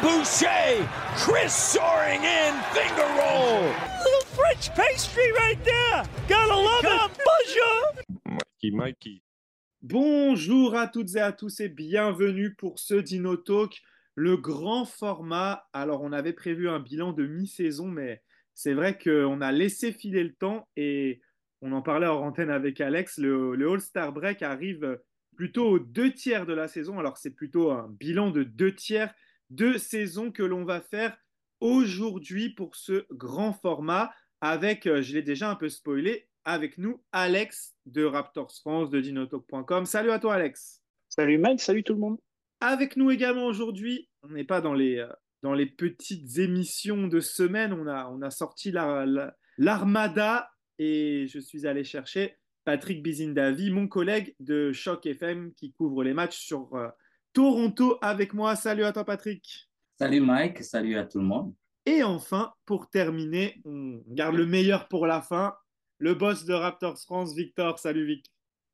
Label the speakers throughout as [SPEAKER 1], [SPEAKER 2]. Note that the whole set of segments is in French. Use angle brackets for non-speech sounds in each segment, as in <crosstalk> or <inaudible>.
[SPEAKER 1] Boucher. Chris soaring in. Finger roll. Little French pastry right there. Gotta love it. Bonjour.
[SPEAKER 2] Mikey, Mikey.
[SPEAKER 3] Bonjour à toutes et à tous et bienvenue pour ce Dino Talk, le grand format. Alors, on avait prévu un bilan de mi-saison, mais c'est vrai qu'on a laissé filer le temps et on en parlait en antenne avec Alex. Le, le All-Star Break arrive plutôt aux deux tiers de la saison. Alors, c'est plutôt un bilan de deux tiers de saison que l'on va faire aujourd'hui pour ce grand format avec, euh, je l'ai déjà un peu spoilé, avec nous Alex de Raptors France de dinotalk.com. Salut à toi Alex.
[SPEAKER 4] Salut Mike, salut tout le monde.
[SPEAKER 3] Avec nous également aujourd'hui, on n'est pas dans les, euh, dans les petites émissions de semaine, on a, on a sorti l'Armada la, et je suis allé chercher Patrick Bizindavi, mon collègue de Choc FM qui couvre les matchs sur euh, Toronto avec moi. Salut à toi Patrick.
[SPEAKER 5] Salut Mike, salut à tout le monde.
[SPEAKER 3] Et enfin, pour terminer, on garde le meilleur pour la fin le boss de Raptors France, Victor. Salut Vic.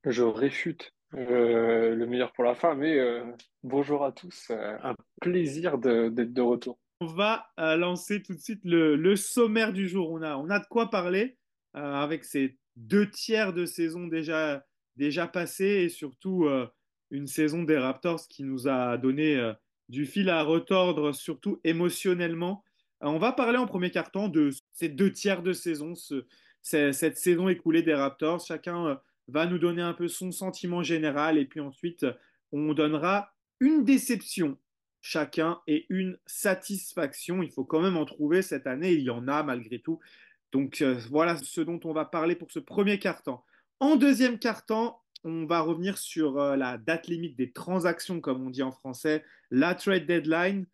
[SPEAKER 4] Je réfute euh, le meilleur pour la fin, mais euh, bonjour à tous. Euh, un plaisir d'être de, retour.
[SPEAKER 3] On va lancer tout de suite le, le, sommaire du jour. On a, on a de quoi parler avec ces deux tiers de saison déjà, déjà passés et surtout une saison des Raptors qui nous a donné du fil à retordre, surtout émotionnellement. on va parler en premier carton de ces deux tiers de saison, ce, cette saison écoulée des Raptors. Chacun euh, va nous donner un peu son sentiment général et puis ensuite on donnera une déception chacun et une satisfaction. Il faut quand même en trouver cette année, il y en a malgré tout. Donc euh, voilà ce dont on va parler pour ce premier quart-temps. En deuxième quart-temps, on va revenir sur euh, la date limite des transactions, comme on dit en français, la trade deadline.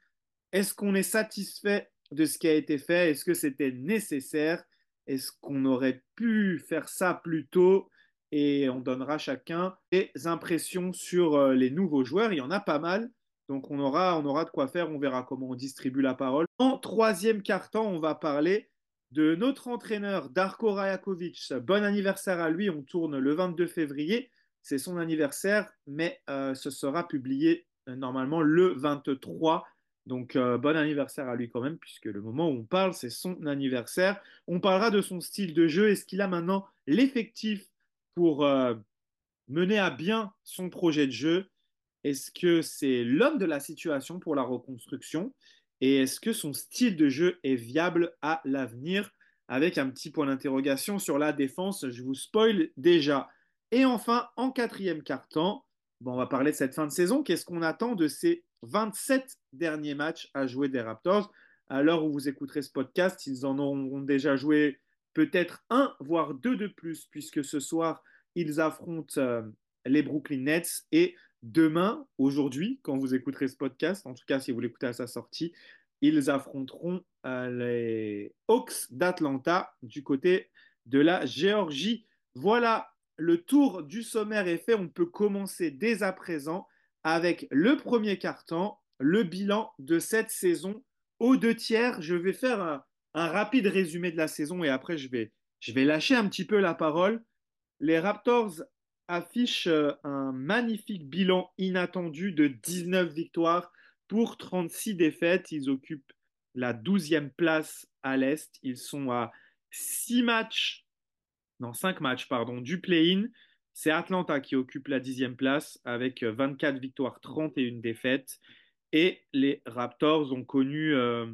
[SPEAKER 3] Est-ce qu'on est satisfait de ce qui a été fait? Est-ce que c'était nécessaire? Est-ce qu'on aurait pu faire ça plus tôt? Et on donnera chacun des impressions sur euh, les nouveaux joueurs. Il y en a pas mal. Donc on aura, de quoi faire. On verra comment on distribue la parole. En troisième quart-temps, on va parler de notre entraîneur Darko Rajakovic. Bon anniversaire à lui. On tourne le 22 février. C'est son anniversaire, mais euh, ce sera publié euh, normalement le 23 donc, euh, bon anniversaire à lui quand même, puisque le moment où on parle, c'est son anniversaire. On parlera de son style de jeu. Est-ce qu'il a maintenant l'effectif pour mener à bien son projet de jeu? Est-ce que c'est l'homme de la situation pour la reconstruction? Et est-ce que son style de jeu est viable à l'avenir? Avec un petit point d'interrogation sur la défense, je vous spoil déjà. Et enfin, en quatrième quart-temps, bon, on va parler de cette fin de saison. Qu'est-ce qu'on attend de ces 27 derniers matchs à jouer des Raptors? À l'heure où vous écouterez ce podcast, ils en auront déjà joué peut-être un, voire deux de plus, puisque ce soir, ils affrontent euh, les Brooklyn Nets et demain, aujourd'hui, quand vous écouterez ce podcast, en tout cas si vous l'écoutez à sa sortie, ils affronteront euh, les Hawks d'Atlanta du côté de la Géorgie. Voilà, le tour du sommaire est fait. On peut commencer dès à présent avec le premier carton, le bilan de cette saison aux deux tiers. Je vais faire un, rapide résumé de la saison et après je vais, je vais lâcher un petit peu la parole. Les Raptors affichent euh, un magnifique bilan inattendu de 19 victoires pour 36 défaites. Ils occupent la 12e place à l'Est. Ils sont à 6 matchs, non 5 matchs, pardon, du play-in. C'est Atlanta qui occupe la dixième place avec 24 victoires, 31 défaites. Et les Raptors ont connu, euh,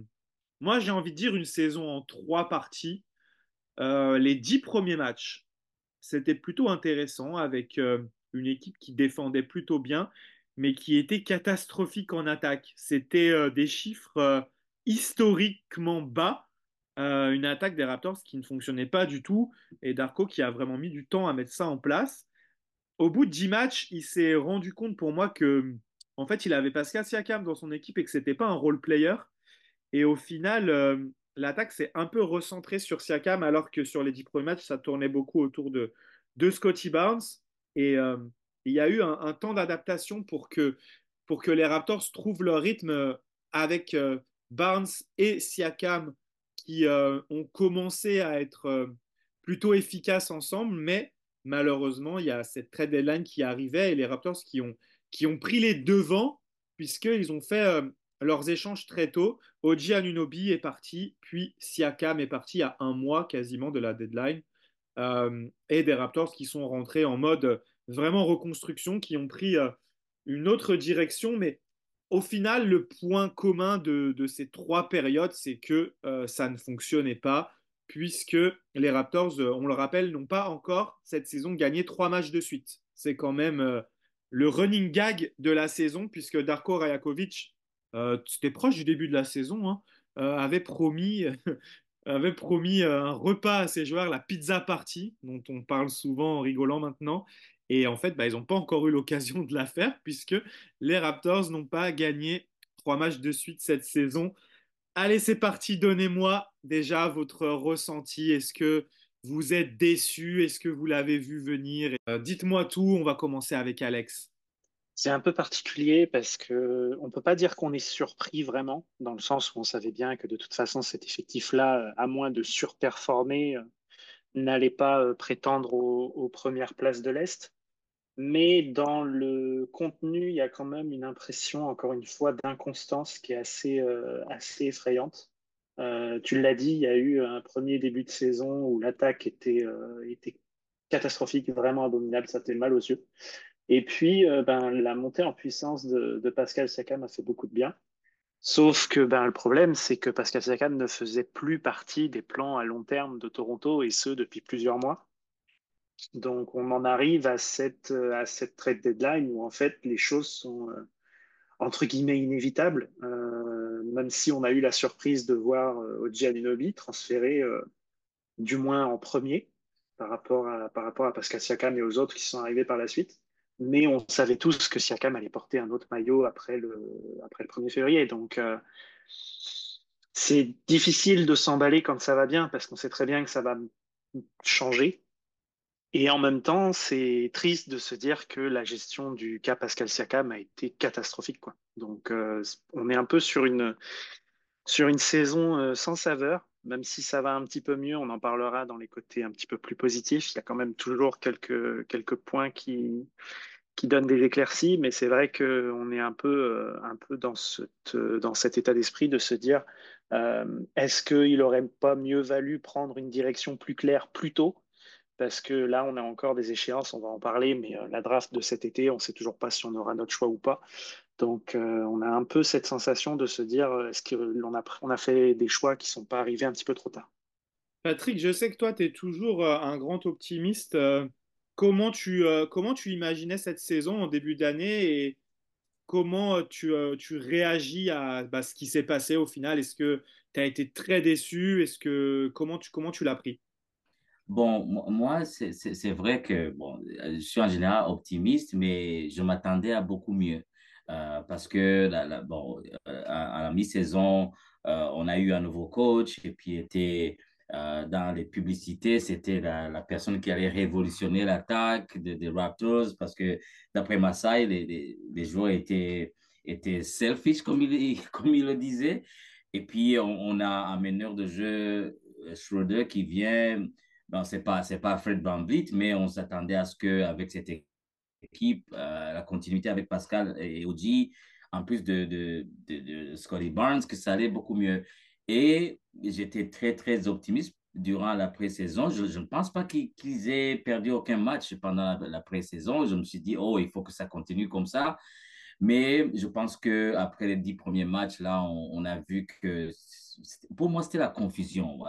[SPEAKER 3] moi j'ai envie de dire, une saison en trois parties. Euh, les dix premiers matchs, c'était plutôt intéressant avec euh, une équipe qui défendait plutôt bien, mais qui était catastrophique en attaque. C'était des chiffres historiquement bas. Une attaque des Raptors qui ne fonctionnait pas du tout et Darko qui a vraiment mis du temps à mettre ça en place au bout de 10 matchs, il s'est rendu compte pour moi que, en fait, il avait Pascal Siakam dans son équipe et que c'était pas un role player. Et au final, euh, l'attaque s'est un peu recentrée sur Siakam, alors que sur les 10 premiers matchs, ça tournait beaucoup autour de, de Scotty Barnes. Et euh, il y a eu un, temps d'adaptation pour que, pour que les Raptors trouvent leur rythme avec euh, Barnes et Siakam qui ont commencé à être plutôt efficaces ensemble, mais malheureusement, il y a cette trade deadline qui arrivait et les Raptors qui ont, qui ont pris les devants puisqu'ils ont fait euh, leurs échanges très tôt. Oji Anunobi est parti, puis Siakam est parti à un mois quasiment de la deadline. Euh, et des Raptors qui sont rentrés en mode vraiment reconstruction, qui ont pris euh, une autre direction. Mais au final, le point commun de, ces trois périodes, c'est que euh, ça ne fonctionnait pas, puisque les Raptors, euh, on le rappelle, n'ont pas encore cette saison gagné trois matchs de suite. C'est quand même euh, le running gag de la saison, puisque Darko Rajakovic, c'était proche du début de la saison, hein, avait promis <laughs> avait promis un repas à ses joueurs, la pizza party, dont on parle souvent en rigolant maintenant. Et en fait, bah, ils n'ont pas encore eu l'occasion de la faire puisque les Raptors n'ont pas gagné trois matchs de suite cette saison. Allez, c'est parti. Donnez-moi déjà votre ressenti. Est-ce que vous êtes déçu? Est-ce que vous l'avez vu venir? Euh, Dites-moi tout. On va commencer avec Alex.
[SPEAKER 2] C'est un peu particulier parce que on peut pas dire qu'on est surpris vraiment, dans le sens où on savait bien que de toute façon cet effectif-là, à moins de surperformer, euh, n'allait pas euh, prétendre aux premières places de l'Est. Mais dans le contenu, il y a quand même une impression, encore une fois, d'inconstance qui est assez, euh, assez effrayante. Euh, tu l'as dit, il y a eu un premier début de saison où l'attaque était, euh, était catastrophique, vraiment abominable, ça fait mal aux yeux. Et puis, ben, la montée en puissance de, Pascal Siakam a fait beaucoup de bien. Sauf que ben, le problème, c'est que Pascal Siakam ne faisait plus partie des plans à long terme de Toronto, et ce, depuis plusieurs mois. Donc, on en arrive à cette, euh, à cette trade deadline où en fait les choses sont euh, entre guillemets inévitables, euh, même si on a eu la surprise de voir Oji Anunobi transféré du moins en premier par rapport, à, par rapport à Pascal Siakam et aux autres qui sont arrivés par la suite. Mais on savait tous que Siakam allait porter un autre maillot après le, après le 1er février. Donc, c'est difficile de s'emballer quand ça va bien parce qu'on sait très bien que ça va changer et en même temps, c'est triste de se dire que la gestion du cas Pascal Siakam a été catastrophique. Quoi. Donc, euh, on est un peu sur une, sur une saison euh, sans saveur, même si ça va un petit peu mieux, on en parlera dans les côtés un petit peu plus positifs. Il y a quand même toujours quelques, quelques points qui, qui donnent des éclaircies, mais c'est vrai qu'on est un peu, euh, un peu dans, cette, dans cet état d'esprit de se dire est-ce qu'il n'aurait pas mieux valu prendre une direction plus claire plus tôt? Parce que là, on a encore des échéances, on va en parler, mais euh, la draft de cet été, on ne sait toujours pas si on aura notre choix ou pas. Donc, euh, on a un peu cette sensation de se dire, euh, est-ce qu'on a, a fait des choix qui ne sont pas arrivés un petit peu trop tard?
[SPEAKER 3] Patrick, je sais que toi, tu es toujours un grand optimiste. Comment tu, imaginais cette saison en début d'année et comment tu, réagis à bah, ce qui s'est passé au final? Est-ce que tu as été très déçu? Est-ce que comment tu l'as pris?
[SPEAKER 5] Bon, moi, c'est vrai que bon, je suis en général optimiste, mais je m'attendais à beaucoup mieux. Euh, parce que bon, euh, à, la mi-saison, euh, on a eu un nouveau coach et puis était dans les publicités, c'était la, personne qui allait révolutionner l'attaque des Raptors parce que d'après Masai, les, les, joueurs étaient, étaient selfish, comme il, <laughs> comme il le disait. Et puis, on a un meneur de jeu, Schroeder, qui vient Bon, c'est pas, c'est pas Fred VanVleet, mais on s'attendait à ce qu'avec cette équipe, euh, la continuité avec Pascal et Oji, en plus de, de, de, Scotty Barnes, que ça allait beaucoup mieux. Et j'étais très, très optimiste durant la pré-saison. Je, ne pense pas qu'ils aient perdu aucun match pendant la, la pré-saison. Je me suis dit, oh, il faut que ça continue comme ça. Mais je pense que après les dix premiers matchs, là, on, a vu que pour moi, c'était la confusion.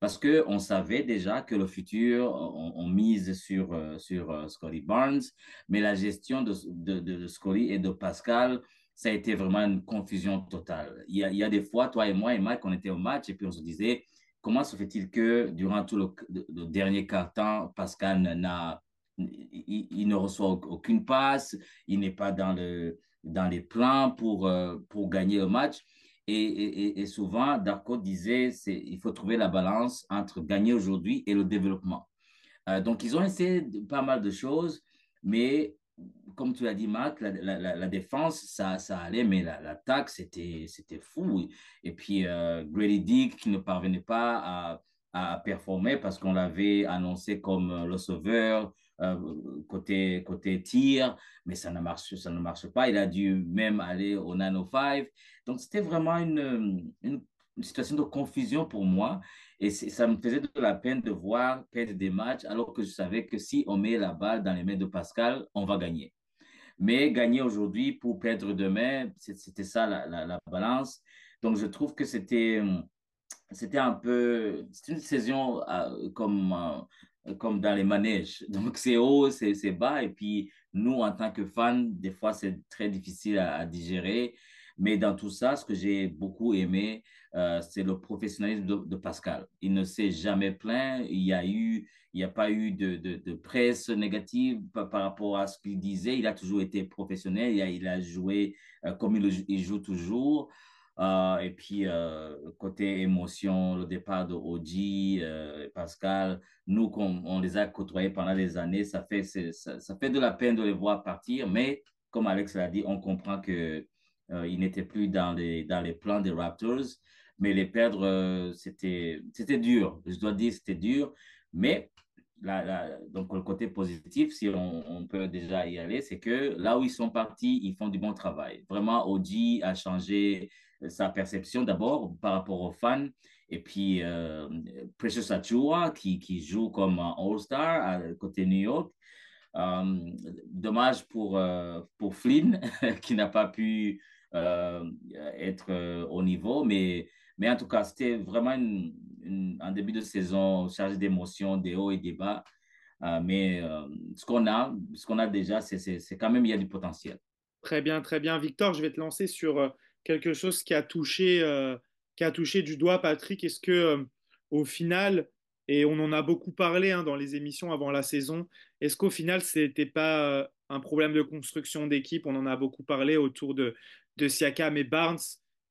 [SPEAKER 5] Parce qu'on savait déjà que le futur, on, mise sur, euh, sur uh, Scotty Barnes, mais la gestion de, de, de, Scotty et de Pascal, ça a été vraiment une confusion totale. Il y, a, des fois, toi et moi et Mike, on était au match et puis on se disait, comment se fait-il que durant tout le, dernier quart-temps, Pascal n'a, il, ne reçoit aucune passe, il n'est pas dans, le, dans les plans pour, euh, pour gagner le match et, souvent, Darko disait il faut trouver la balance entre gagner aujourd'hui et le développement. Euh, donc, ils ont essayé pas mal de choses, mais comme tu l'as dit, Marc, la, défense, ça, ça allait, mais l'attaque, c'était fou. Et puis, euh, Grady Dick qui ne parvenait pas à, à performer parce qu'on l'avait annoncé comme le sauveur euh, côté, côté tir, mais ça ne, marche, ça ne marche pas. Il a dû même aller au 905. Donc, c'était vraiment une, une, situation de confusion pour moi. Et ça me faisait de la peine de voir perdre des matchs alors que je savais que si on met la balle dans les mains de Pascal, on va gagner. Mais gagner aujourd'hui pour perdre demain, c'était ça la, la, la, balance. Donc, je trouve que c'était c'était un peu, c'est une saison euh, comme, euh, comme dans les manèges. <laughs> Donc, c'est haut, c'est bas. Et puis, nous, en tant que fans, des fois, c'est très difficile à, digérer. Mais dans tout ça, ce que j'ai beaucoup aimé, euh, c'est le professionnalisme de, Pascal. Il ne s'est jamais plaint. Il y a n'y a pas eu de, de, de presse négative par, rapport à ce qu'il disait. Il a toujours été professionnel. Il a, joué comme il, il, joue toujours. Euh, et puis, euh, côté émotion, le départ de Oji, euh, Pascal, nous, on, on, les a côtoyés pendant des années, ça fait, ça, ça, fait de la peine de les voir partir, mais comme Alex l'a dit, on comprend qu'ils n'étaient plus dans les, dans les plans des Raptors, mais les perdre, c'était dur. Je dois dire, c'était dur, mais donc le côté positif, si on, on, peut déjà y aller, c'est que là où ils sont partis, ils font du bon travail. Vraiment, Oji a changé sa perception d'abord par rapport aux fans. Et puis, euh, Precious Achua, qui, qui joue comme un All-Star côté New York. Euh, dommage pour, euh, pour Flynn, <laughs> qui n'a pas pu euh, être euh, au niveau. Mais, mais en tout cas, c'était vraiment une, une, un début de saison chargé d'émotions, des hauts et des bas. Euh, mais ce qu'on a, ce qu'on a déjà, c'est quand même, il y a du potentiel.
[SPEAKER 3] Très bien, très bien. Victor, je vais te lancer sur quelque chose qui a touché, euh, qui a touché du doigt Patrick Est-ce que euh, au final, et on en a beaucoup parlé hein, dans les émissions avant la saison, est-ce qu'au final, ce n'était pas euh, un problème de construction d'équipe? On en a beaucoup parlé autour de, Siakam et Barnes,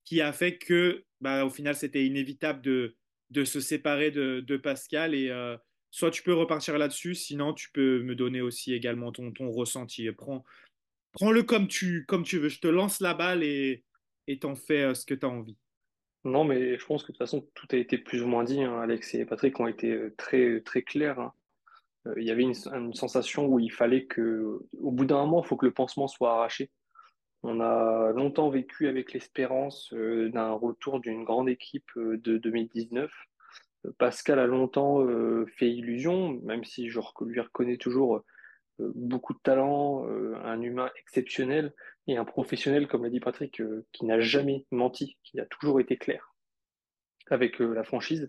[SPEAKER 3] qui a fait que, bah, au final, c'était inévitable de, se séparer de, Pascal. Et soit tu peux repartir là-dessus, sinon tu peux me donner aussi également ton, ton ressenti. Prends, prends-le comme tu, comme tu veux. Je te lance la balle et, et t'en fais euh, ce que tu as envie.
[SPEAKER 4] Non, mais je pense que de toute façon, tout a été plus ou moins dit. Hein. Alex et Patrick ont été euh, très, très clairs. Hein. Euh, il y avait une, une, sensation où il fallait que, au bout d'un moment, il faut que le pansement soit arraché. On a longtemps vécu avec l'espérance d'un retour d'une grande équipe de 2019. Pascal a longtemps fait illusion, même si je lui reconnais toujours beaucoup de talent, un humain exceptionnel et un professionnel, comme l'a dit Patrick, euh, qui n'a jamais menti, qui a toujours été clair avec euh, la franchise.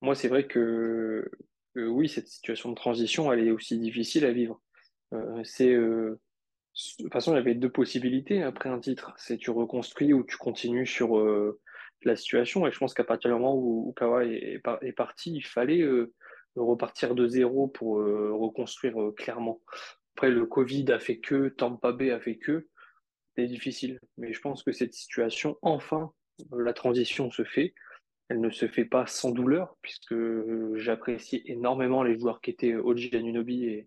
[SPEAKER 4] Moi, c'est vrai que, oui, cette situation de transition, elle est aussi difficile à vivre. Euh, c'est de toute façon, il y avait deux possibilités après un titre. C'est tu reconstruis ou tu continues sur la situation. Et je pense qu'à partir du moment où, est, est, parti, il fallait repartir de zéro pour reconstruire clairement. Après, le Covid a fait que, Tampa Bay a fait que c'est difficile. Mais je pense que cette situation, enfin, la transition se fait. Elle ne se fait pas sans douleur, puisque j'apprécie énormément les joueurs qui étaient Oji Anunobi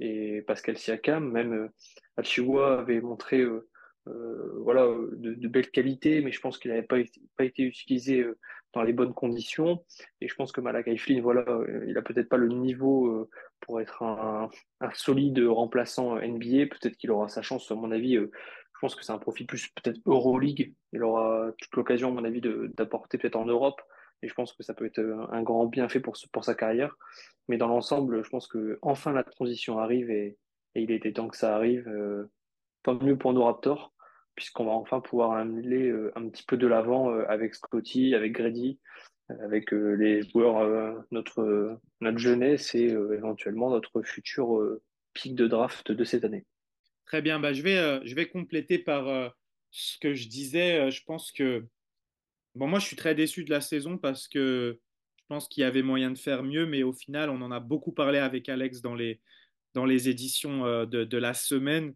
[SPEAKER 4] et, Pascal Siakam. Même euh, Achiwa avait montré euh, euh, voilà, de, de, belles qualités, mais je pense qu'il n'avait pas, été utilisé euh, dans les bonnes conditions. Et je pense que Malakai Flynn, voilà, euh, il a peut-être pas le niveau pour être un, solide remplaçant NBA. Peut-être qu'il aura sa chance, à mon avis, je pense que c'est un profil plus peut-être Euroleague. Il aura toute l'occasion, à mon avis, d'apporter peut-être en Europe. Et je pense que ça peut être un grand bienfait pour, pour sa carrière. Mais dans l'ensemble, je pense que enfin la transition arrive et, il était temps que ça arrive. Tant mieux pour nos Raptors, puisqu'on va enfin pouvoir aller euh, un petit peu de l'avant euh, avec Scotty, avec Grady, avec euh, les joueurs, notre, jeunesse et éventuellement notre futur pic de draft de cette année.
[SPEAKER 3] Très bien, bah, je, vais, compléter par ce que je disais. Je pense que, bon, moi je suis très déçu de la saison parce que je pense qu'il y avait moyen de faire mieux, mais au final, on en a beaucoup parlé avec Alex dans les, dans éditions de, la semaine.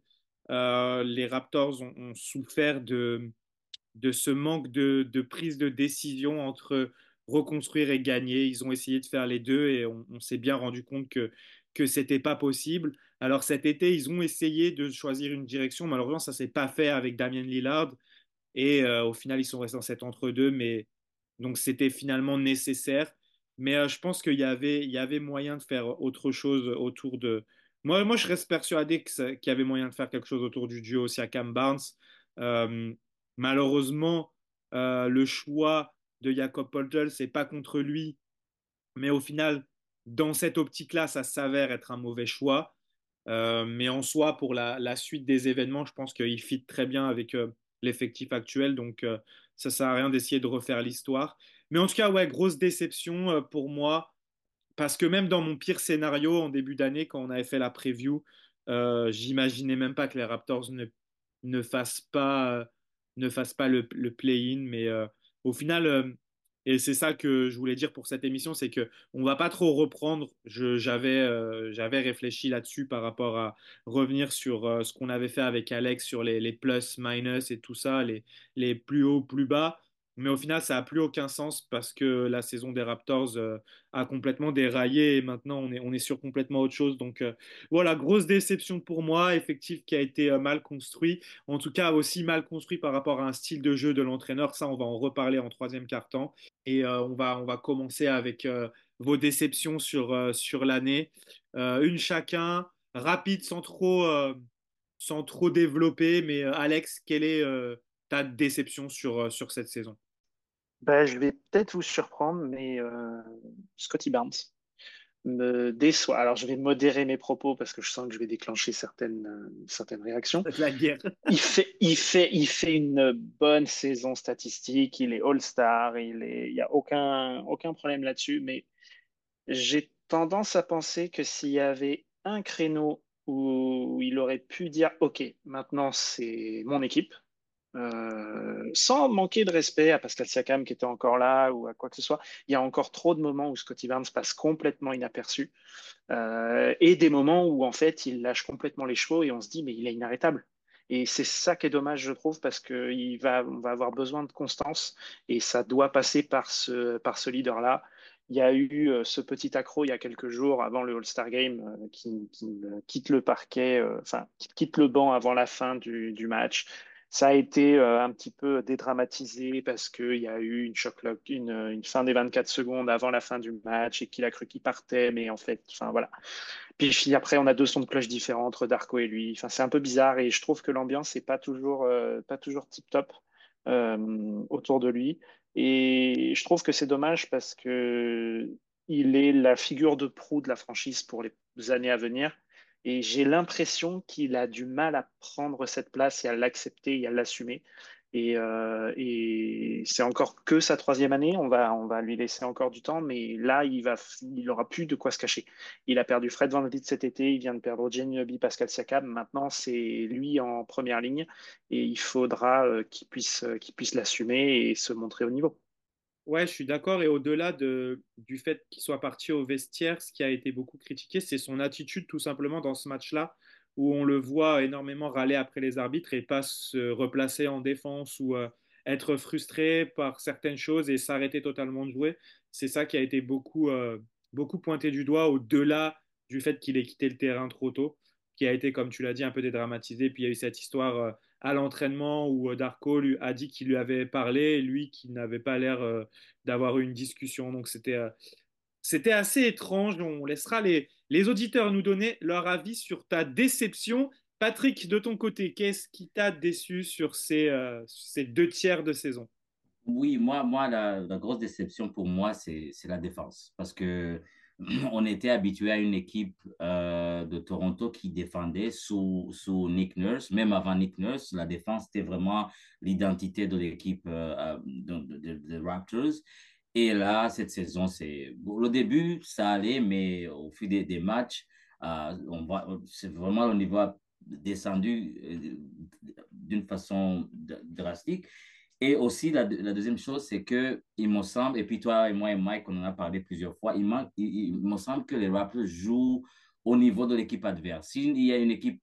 [SPEAKER 3] Les Raptors ont, souffert de, de ce manque de, de, prise de décision entre reconstruire et gagner. Ils ont essayé de faire les deux et on, s'est bien rendu compte que que c'était pas possible. Alors cet été, ils ont essayé de choisir une direction. Malheureusement, ça s'est pas fait avec Damien Lillard. Et euh, au final, ils sont restés en cet entre-deux. Mais donc, c'était finalement nécessaire. Mais je pense qu'il y avait, il y avait moyen de faire autre chose autour de. Moi, je reste persuadé qu'il y avait moyen de faire quelque chose autour du duo Siakam Barnes. malheureusement, le choix de Jacob Poltel, c'est pas contre lui, mais au final, dans cette optique-là, ça s'avère être un mauvais choix. Euh, mais en soi, pour la, suite des événements, je pense qu'il fit très bien avec euh, l'effectif actuel. Donc, euh, ça sert à rien d'essayer de refaire l'histoire. Mais en tout cas, ouais, grosse déception pour moi. Parce que même dans mon pire scénario en début d'année, quand on avait fait la preview, j'imaginais même pas que les Raptors ne, ne fassent pas, ne fassent pas le, le play-in. Mais au final, et c'est ça que je voulais dire pour cette émission, c'est que on va pas trop reprendre. J'avais euh, j'avais réfléchi là-dessus par rapport à revenir sur euh, ce qu'on avait fait avec Alex sur les, les, plus, minus et tout ça, les, les plus hauts, plus bas. Mais au final, ça n'a plus aucun sens parce que la saison des Raptors euh, a complètement déraillé et maintenant on est, on est sur complètement autre chose. Donc euh, voilà, grosse déception pour moi, effectif qui a été euh, mal construit, en tout cas aussi mal construit par rapport à un style de jeu de l'entraîneur. Ça, on va en reparler en troisième quart-temps. Et on, va, on va commencer avec vos déceptions sur, sur l'année. une chacun, rapide sans trop, sans trop développer. Mais Alex, quelle est ta déception sur, sur cette saison?
[SPEAKER 2] Bah, je vais peut-être vous surprendre, mais euh, Scotty Barnes me déçoit. Alors, je vais modérer mes propos parce que je sens que je vais déclencher certaines, euh, certaines réactions. <laughs>
[SPEAKER 3] La guerre.
[SPEAKER 2] il, fait, il, fait, il fait une bonne saison statistique, il est All-Star, il n'y a aucun, aucun problème là-dessus, mais j'ai tendance à penser que s'il y avait un créneau où il aurait pu dire, OK, maintenant c'est mon équipe, euh, sans manquer de respect à Pascal Siakam qui était encore là ou à quoi que ce soit. Il y a encore trop de moments où Scotty Barnes passe complètement inaperçu euh, et des moments où en fait il lâche complètement les chevaux et on se dit mais il est inarrêtable. Et c'est ça qui est dommage, je trouve, parce qu'on va, va avoir besoin de constance et ça doit passer par ce, par ce leader-là. Il y a eu euh, ce petit accro il y a quelques jours avant le All-Star Game qui, quitte le parquet, enfin, qui quitte le banc avant la fin du, du match. Ça a été euh, un petit peu dédramatisé parce qu'il y a eu une, une, une, fin des 24 secondes avant la fin du match et qu'il a cru qu'il partait, mais en fait, enfin voilà. Puis après, on a deux sons de cloche différents entre Darko et lui. Enfin, c'est un peu bizarre et je trouve que l'ambiance n'est pas toujours, euh, pas toujours tip top euh, autour de lui. Et je trouve que c'est dommage parce que il est la figure de proue de la franchise pour les années à venir. Et j'ai l'impression qu'il a du mal à prendre cette place et à l'accepter et à l'assumer. Et, euh, c'est encore que sa troisième année. On va, lui laisser encore du temps, mais là, il va, il aura plus de quoi se cacher. Il a perdu Fred Van cet été. Il vient de perdre Jenny Pascal Siakam. Maintenant, c'est lui en première ligne, et il faudra euh, qu'il puisse, qu'il puisse l'assumer et se montrer au niveau.
[SPEAKER 3] Ouais, je suis d'accord. Et au-delà de, du fait qu'il soit parti au vestiaire, ce qui a été beaucoup critiqué, c'est son attitude tout simplement dans ce match-là, où on le voit énormément râler après les arbitres et pas se replacer en défense ou euh, être frustré par certaines choses et s'arrêter totalement de jouer. C'est ça qui a été beaucoup, euh, beaucoup pointé du doigt, au-delà du fait qu'il ait quitté le terrain trop tôt, qui a été, comme tu l'as dit, un peu dédramatisé. Puis il y a eu cette histoire. Euh, à l'entraînement où euh, Darko lui a dit qu'il lui avait parlé, lui qui n'avait pas l'air euh, d'avoir eu une discussion. Donc c'était euh, c'était assez étrange. On laissera les, les auditeurs nous donner leur avis sur ta déception. Patrick, de ton côté, qu'est-ce qui t'a déçu sur ces, ces deux tiers de saison?
[SPEAKER 5] Oui, moi, moi la, la grosse déception pour moi, c'est la défense. Parce que <clears throat> on était habitué à une équipe euh, de Toronto qui défendait sous, sous Nick Nurse. Même avant Nick Nurse, la défense était vraiment l'identité de l'équipe euh, des Raptors. Et là, cette saison, c'est le début, ça allait, mais au fil des, matchs, euh, on voit, c'est vraiment le niveau descendu d'une façon drastique. Et aussi, la, deuxième chose, c'est que il me semble, et puis toi et moi et Mike, on en a parlé plusieurs fois, il, il, me semble que les Raptors jouent au niveau de l'équipe adverse. S'il y a une équipe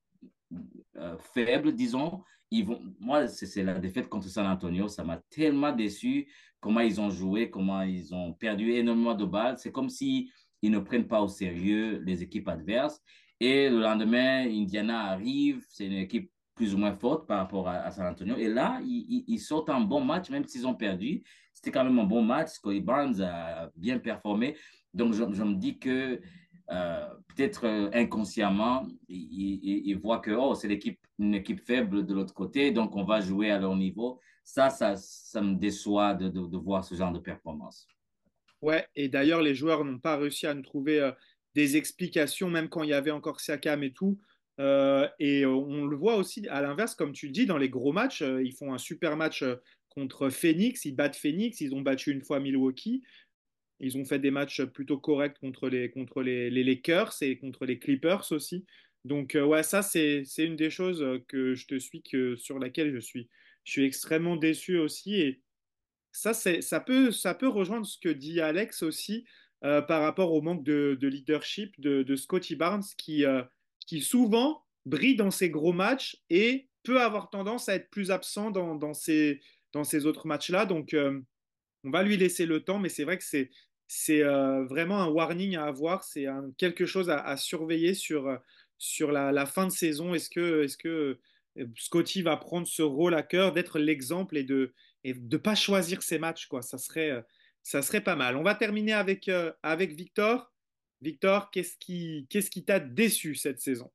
[SPEAKER 5] euh, faible, disons, ils vont, moi, c'est la défaite contre San Antonio, ça m'a tellement déçu comment ils ont joué, comment ils ont perdu énormément de balles. C'est comme si ils ne prennent pas au sérieux les équipes adverses. Et le lendemain, Indiana arrive, c'est une équipe plus ou moins forte par rapport à, San Antonio. Et là, ils, sortent un bon match, même s'ils ont perdu. c'était quand même un bon match. Scotty Barnes a bien performé. Donc, je, me dis que euh, peut-être euh, inconsciemment, ils, voient que oh, c'est l'équipe, une équipe faible de l'autre côté, donc on va jouer à leur niveau. Ça, ça, ça me déçoit de, de, voir ce genre de performance.
[SPEAKER 3] Ouais, et d'ailleurs, les joueurs n'ont pas réussi à nous trouver euh, des explications, même quand il y avait encore Siakam et tout. Et on le voit aussi à l'inverse, comme tu le dis, dans les gros matchs, ils font un super match contre Phoenix, ils battent Phoenix, ils ont battu une fois Milwaukee. Ils ont fait des matchs plutôt corrects contre les, contre les, Lakers et contre les Clippers aussi. Donc, euh, ouais, ça, c'est une des choses que je te suis, que, sur laquelle je suis, je suis extrêmement déçu aussi. Et ça, ça, peut, ça peut rejoindre ce que dit Alex aussi euh, par rapport au manque de, de leadership de, de, Scotty Barnes qui, euh, qui souvent brille dans ses gros matchs et peut avoir tendance à être plus absent dans, ces, autres matchs-là. Donc, on va lui laisser le temps, mais c'est vrai que c'est euh, vraiment un warning à avoir, c'est quelque chose à, surveiller sur, euh, la, fin de saison. Est-ce que, euh, Scotty va prendre ce rôle à cœur d'être l'exemple et de ne pas choisir ses matchs. Ça, serait, pas mal. On va terminer avec Victor. Victor, qu'est-ce qui t'a déçu cette saison?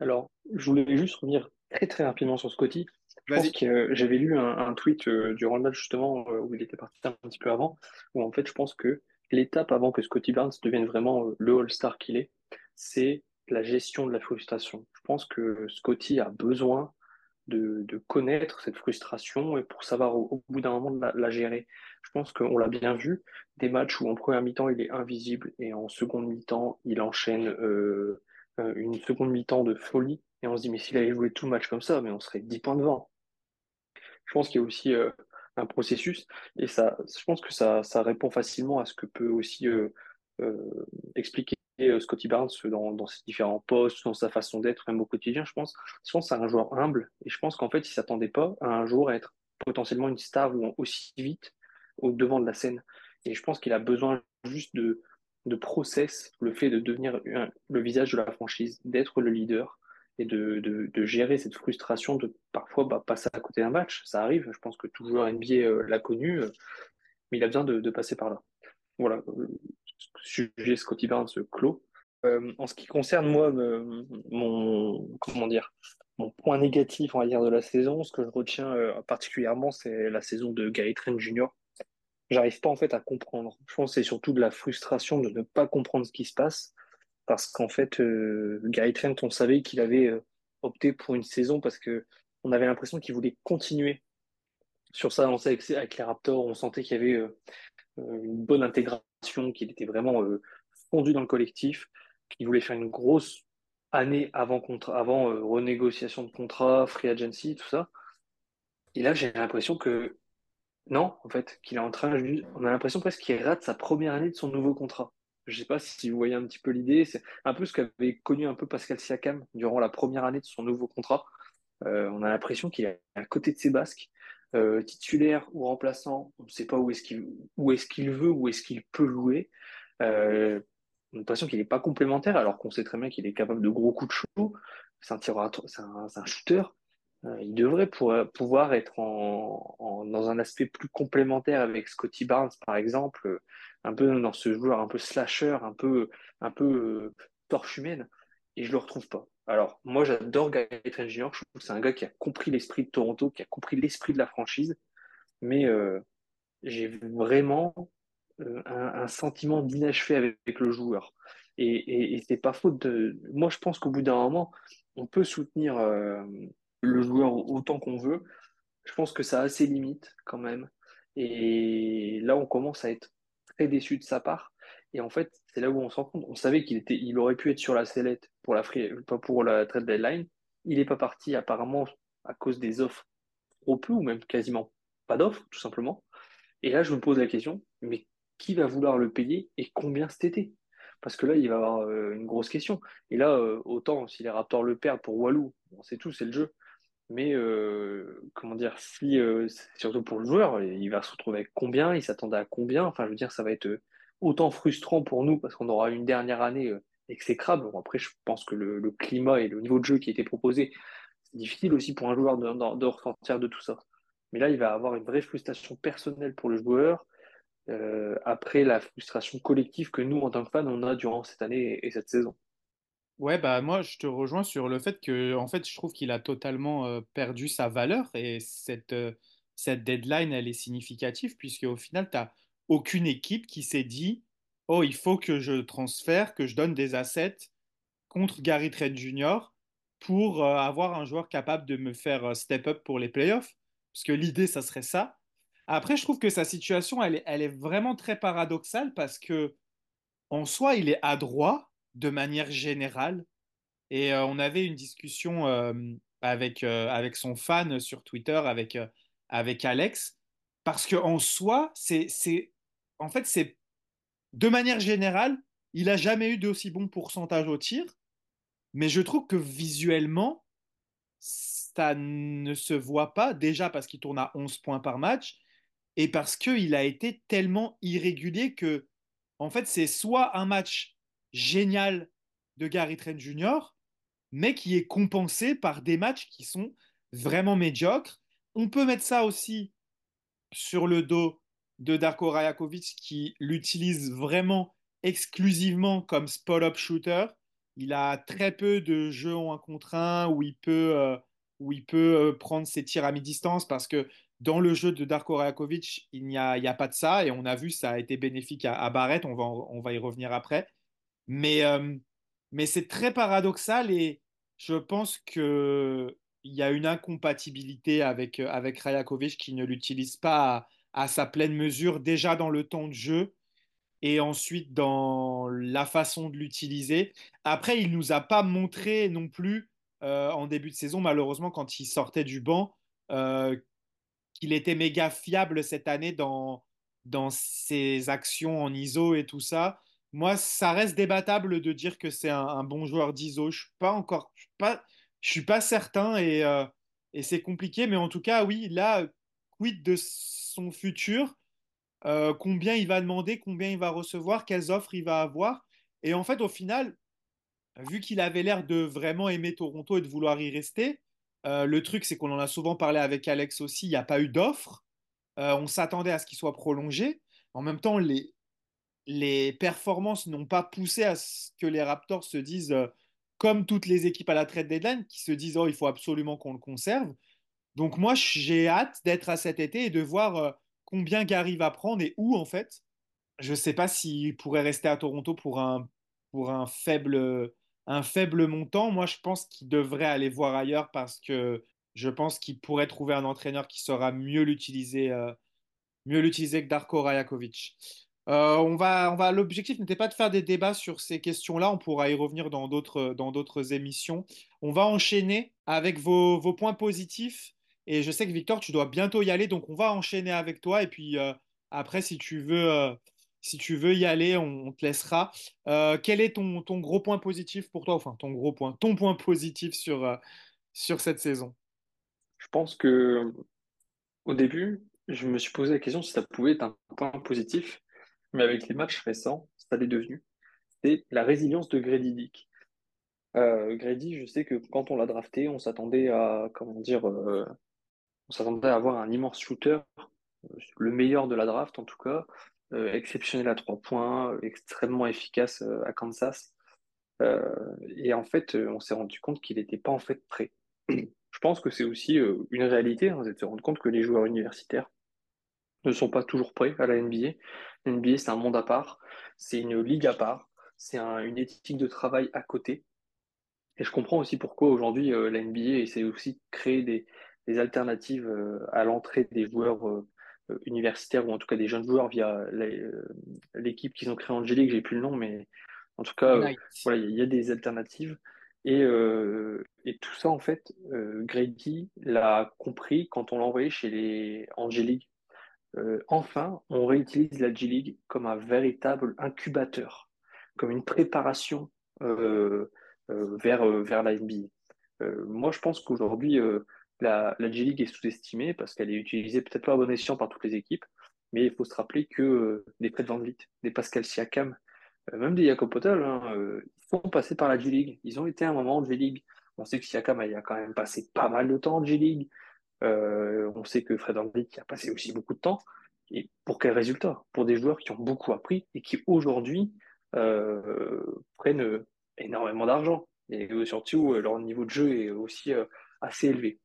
[SPEAKER 4] Alors, je voulais juste revenir très très rapidement sur Scotty. j'avais lu un, tweet durant le match justement où il était parti un petit peu avant, où en fait je pense que l'étape avant que Scotty Barnes devienne vraiment euh, le All-Star qu'il est, c'est la gestion de la frustration. Je pense que Scotty a besoin de, connaître cette frustration et pour savoir au, bout d'un moment de la, gérer. Je pense qu'on l'a bien vu, des matchs où en première mi-temps il est invisible et en seconde mi-temps il enchaîne euh, euh, une seconde mi-temps de folie et on se dit mais s'il avait joué tout le match comme ça, mais on serait 10 points devant. Je pense qu'il y a aussi un processus. Et ça, je pense que ça, ça répond facilement à ce que peut aussi euh, euh, expliquer euh, Scotty Barnes dans, dans, ses différents postes, dans sa façon d'être, même au quotidien, je pense. Je pense c'est un joueur humble et je pense qu'en fait, il ne s'attendait pas à un jour à être potentiellement une star aussi vite au devant de la scène. Et je pense qu'il a besoin juste de, de process, le fait de devenir le visage de la franchise, d'être le leader et de, de, gérer cette frustration de parfois bah, passer à côté d'un match. Ça arrive, je pense que tout joueur NBA euh, l'a connu, euh, mais il a besoin de, passer par là. Voilà, sujet Scotty Barnes clos. Euh, en ce qui concerne moi, mon, comment dire, mon point négatif, on va dire, de la saison, ce que je retiens particulièrement, c'est la saison de Gary Trent Jr. J'arrive pas en fait à comprendre. Je pense que c'est surtout de la frustration de ne pas comprendre ce qui se passe parce qu'en fait, euh, Gary Trent, on savait qu'il avait euh, opté pour une saison parce que on avait l'impression qu'il voulait continuer sur sa lancée avec, avec, les Raptors. On sentait qu'il y avait euh, une bonne intégration, qu'il était vraiment fondu dans le collectif, qu'il voulait faire une grosse année avant, avant renégociation de contrat, free agency, tout ça. Et là, j'ai l'impression que non, en fait, qu'il est en train, on a l'impression presque qu'il rate sa première année de son nouveau contrat. Je ne sais pas si vous voyez un petit peu l'idée. C'est un peu ce qu'avait connu un peu Pascal Siakam durant la première année de son nouveau contrat. Euh, on a l'impression qu'il est à côté de ses basques, euh, titulaire ou remplaçant. On ne sait pas où est-ce qu'il est veut, où est-ce qu'il peut jouer. Euh, on a l'impression qu'il n'est pas complémentaire, alors qu'on sait très bien qu'il est capable de gros coups de chaud. C'est un c'est un, shooter. Il devrait pouvoir être dans un aspect plus complémentaire avec Scotty Barnes, par exemple, un peu dans ce joueur un peu slasher, un peu, un euh, torche humaine, et je le retrouve pas. Alors, moi, j'adore Gary Trent Jr. Je trouve que c'est un gars qui a compris l'esprit de Toronto, qui a compris l'esprit de la franchise, mais euh, j'ai vraiment euh, un, sentiment d'inachevé avec, le joueur. Et, et, c'est pas faute de. Moi, je pense qu'au bout d'un moment, on peut soutenir le joueur autant qu'on veut. Je pense que ça a ses limites quand même. Et là, on commence à être déçu de sa part. Et en fait, c'est là où on s'en compte. On savait qu'il était, il aurait pu être sur la sellette pour la pour la trade deadline. Il n'est pas parti apparemment à cause des offres trop peu ou même quasiment pas d'offres, tout simplement. Et là, je me pose la question, mais qui va vouloir le payer et combien cet été? Parce que là, il va y avoir euh, une grosse question. Et là, euh, autant si les Raptors le perdent pour Walou, on sait tout, c'est le jeu. Mais euh, comment dire, si euh, surtout pour le joueur, il va se retrouver avec combien, il s'attendait à combien? Enfin, je veux dire, ça va être euh, autant frustrant pour nous parce qu'on aura une dernière année exécrable. Bon, après, je pense que le, climat et le niveau de jeu qui a été proposé, c'est difficile aussi pour un joueur de, de, ressentir de tout ça. Mais là, il va avoir une vraie frustration personnelle pour le joueur, euh, après la frustration collective que nous, en tant que fans, on a durant cette année et cette saison.
[SPEAKER 3] Ouais, bah moi je te rejoins sur le fait que en fait je trouve qu'il a totalement perdu sa valeur et cette, cette deadline elle est significative puisque au final tu n'as aucune équipe qui s'est dit oh il faut que je transfère, que je donne des assets contre Gary Trent Jr. pour avoir un joueur capable de me faire step up pour les playoffs parce que l'idée ça serait ça. Après je trouve que sa situation elle est, elle est vraiment très paradoxale parce que en soi il est adroit de manière générale. Et euh, on avait une discussion euh, avec, euh, avec son fan sur Twitter, avec, avec Alex, parce qu'en soi, c'est, c'est, en fait, c'est de manière générale, il n'a jamais eu d'aussi bon pourcentage au tir, mais je trouve que visuellement, ça ne se voit pas, déjà parce qu'il tourne à 11 points par match, et parce qu'il a été tellement irrégulier que, en fait, c'est soit un match génial de Gary Trent Jr., mais qui est compensé par des matchs qui sont vraiment médiocres. On peut mettre ça aussi sur le dos de Darko Rajakovic qui l'utilise vraiment exclusivement comme spot-up shooter. Il a très peu de jeux en un contre un où il peut, euh, où il peut euh, prendre ses tirs à mi-distance parce que dans le jeu de Darko Rajakovic, il n'y a, pas de ça et on a vu ça a été bénéfique à, à Barrett, on va, on va y revenir après. Mais, euh, mais c'est très paradoxal et je pense qu'il y a une incompatibilité avec, euh, avec Rajakovic qui ne l'utilise pas à, sa pleine mesure, déjà dans le temps de jeu et ensuite dans la façon de l'utiliser. Après, il ne nous a pas montré non plus euh, en début de saison, malheureusement, quand il sortait du banc, qu'il était méga fiable cette année dans, dans ses actions en ISO et tout ça. Moi, ça reste débattable de dire que c'est un, bon joueur d'ISO. Je suis pas encore, pas, je suis pas certain et, euh, et c'est compliqué. Mais en tout cas, oui, là, quid de son futur euh, Combien il va demander Combien il va recevoir Quelles offres il va avoir Et en fait, au final, vu qu'il avait l'air de vraiment aimer Toronto et de vouloir y rester, euh, le truc, c'est qu'on en a souvent parlé avec Alex aussi. Il n'y a pas eu d'offre. on s'attendait à ce qu'il soit prolongé. En même temps, les, les performances n'ont pas poussé à ce que les Raptors se disent, euh, comme toutes les équipes à la trade deadline, qui se disent oh, il faut absolument qu'on le conserve. Donc moi, j'ai hâte d'être à cet été et de voir euh, combien Gary va prendre et où en fait. Je ne sais pas s'il pourrait rester à Toronto pour un, pour un, faible, un faible montant. Moi, je pense qu'il devrait aller voir ailleurs parce que je pense qu'il pourrait trouver un entraîneur qui saura mieux l'utiliser, euh, mieux l'utiliser que Darko Rajakovic. Euh, on va, on va, l'objectif n'était pas de faire des débats sur ces questions-là, on pourra y revenir dans d'autres, émissions. On va enchaîner avec vos, points positifs. Et je sais que Victor, tu dois bientôt y aller, donc on va enchaîner avec toi. Et puis euh, après, si tu veux, euh, si tu veux y aller, on, te laissera. quel est ton, ton, gros point positif pour toi? Enfin, ton gros point, ton point positif sur, sur cette saison?
[SPEAKER 4] Je pense que au début, je me suis posé la question si ça pouvait être un point positif mais avec les matchs récents, ça l'est devenu. C'est la résilience de Grady Dick. Euh, Grady, je sais que quand on l'a drafté, on s'attendait à, comment dire, euh, on s'attendait à avoir un immense shooter, euh, le meilleur de la draft en tout cas, euh, exceptionnel à trois points, extrêmement efficace à Kansas. et en fait, on s'est rendu compte qu'il n'était pas en fait prêt. <clears throat> Je pense que c'est aussi une réalité, hein, de se rendre compte que les joueurs universitaires ne sont pas toujours prêts à la NBA. La NBA, c'est un monde à part, c'est une ligue à part, c'est une éthique de travail à côté. Et je comprends aussi pourquoi aujourd'hui euh, la NBA essaie aussi de créer des, alternatives euh, à l'entrée des joueurs euh, universitaires ou en tout cas des jeunes joueurs via l'équipe qu'ils ont créée en G-League, j'ai plus le nom, mais en tout cas, voilà, il y, a des alternatives. Et, et, tout ça, en fait, Grady l'a compris quand on l'a envoyé chez les Angélique euh, enfin, on réutilise la G-League comme un véritable incubateur, comme une préparation euh, euh, vers, vers la NBA. moi, je pense qu'aujourd'hui, la, la G-League est sous-estimée parce qu'elle est utilisée peut-être pas à bon escient par toutes les équipes, mais il faut se rappeler que des Fred Van Vliet, des Pascal Siakam, même des Jacob Potel, hein, ils sont passés par la G-League. Ils ont été un moment en G-League. On sait que Siakam a quand même passé pas mal de temps en G-League. On sait que Fred qui a passé aussi beaucoup de temps. Et pour quel résultat? Pour des joueurs qui ont beaucoup appris et qui aujourd'hui prennent énormément d'argent. Et surtout, leur niveau de jeu est aussi assez élevé.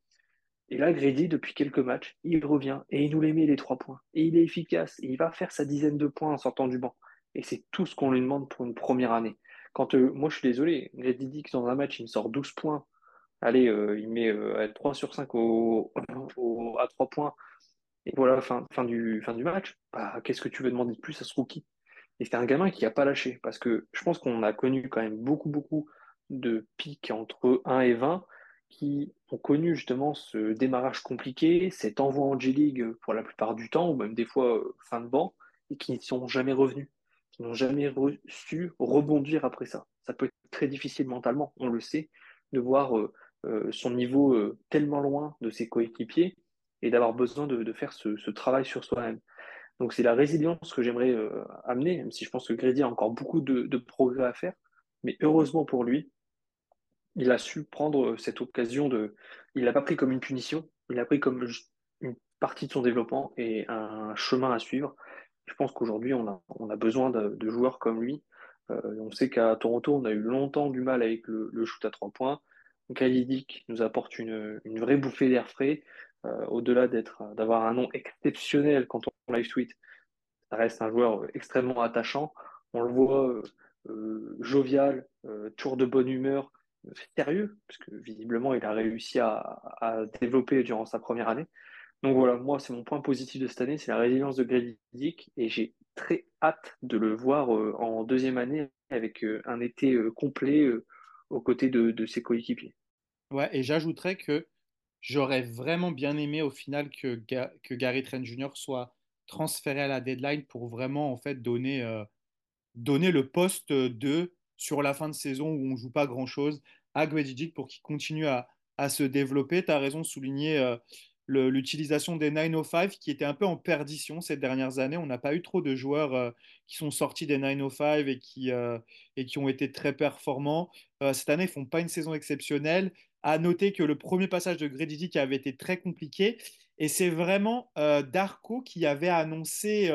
[SPEAKER 4] Et là, Grady, depuis quelques matchs, il revient et il nous les met les trois points. Et il est efficace. Il va faire sa dizaine de points en sortant du banc. Et c'est tout ce qu'on lui demande pour une première année. Quand euh, moi, je suis désolé, Grady dit que dans un match, il me sort 12 points. Allez, euh, il met 3 euh, sur 5 à 3 points. Et voilà, fin, du, match. Bah, Qu'est-ce que tu veux demander de plus à ce rookie? Et c'est un gamin qui n'a pas lâché. Parce que je pense qu'on a connu quand même beaucoup, beaucoup de pics entre 1 et 20 qui ont connu justement ce démarrage compliqué, cet envoi en G-League pour la plupart du temps, ou même des fois euh, fin de banc, et qui ne sont jamais revenus, qui n'ont jamais su rebondir après ça. Ça peut être très difficile mentalement, on le sait, de voir euh, euh, son niveau tellement loin de ses coéquipiers et d'avoir besoin de, faire ce, travail sur soi-même. Donc c'est la résilience que j'aimerais amener, même si je pense que Grady a encore beaucoup de progrès à faire, mais heureusement pour lui, il a su prendre euh, cette occasion de. Il l'a pas pris comme une punition, il l'a pris comme une partie de son développement et un chemin à suivre. Je pense qu'aujourd'hui, on a, besoin de, joueurs comme lui. Euh, on sait qu'à Toronto, on a eu longtemps du mal avec le, shoot à trois points. Donc, Alidic nous apporte une, vraie bouffée d'air frais. Euh, au-delà d'avoir un nom exceptionnel quand on live tweet, ça reste un joueur extrêmement attachant. On le voit jovial, toujours de bonne humeur, sérieux, parce que visiblement, il a réussi à, développer durant sa première année. Donc voilà, moi, c'est mon point positif de cette année, c'est la résilience de Grady Dick, et j'ai très hâte de le voir euh, en deuxième année avec euh, un été euh, complet aux côtés de, ses coéquipiers.
[SPEAKER 3] Ouais, et j'ajouterais que j'aurais vraiment bien aimé au final que, Gary Trent Jr. soit transféré à la deadline pour vraiment en fait donner, donner le poste de sur la fin de saison où on joue pas grand-chose à Gwedigic pour qu'il continue à, se développer. Tu as raison de souligner euh, l'utilisation des 905 qui était un peu en perdition ces dernières années. On n'a pas eu trop de joueurs euh, qui sont sortis des 905 et qui, euh, et qui ont été très performants. cette année, ils font pas une saison exceptionnelle. À noter que le premier passage de Gredidic avait été très compliqué. Et c'est vraiment Darko qui avait annoncé,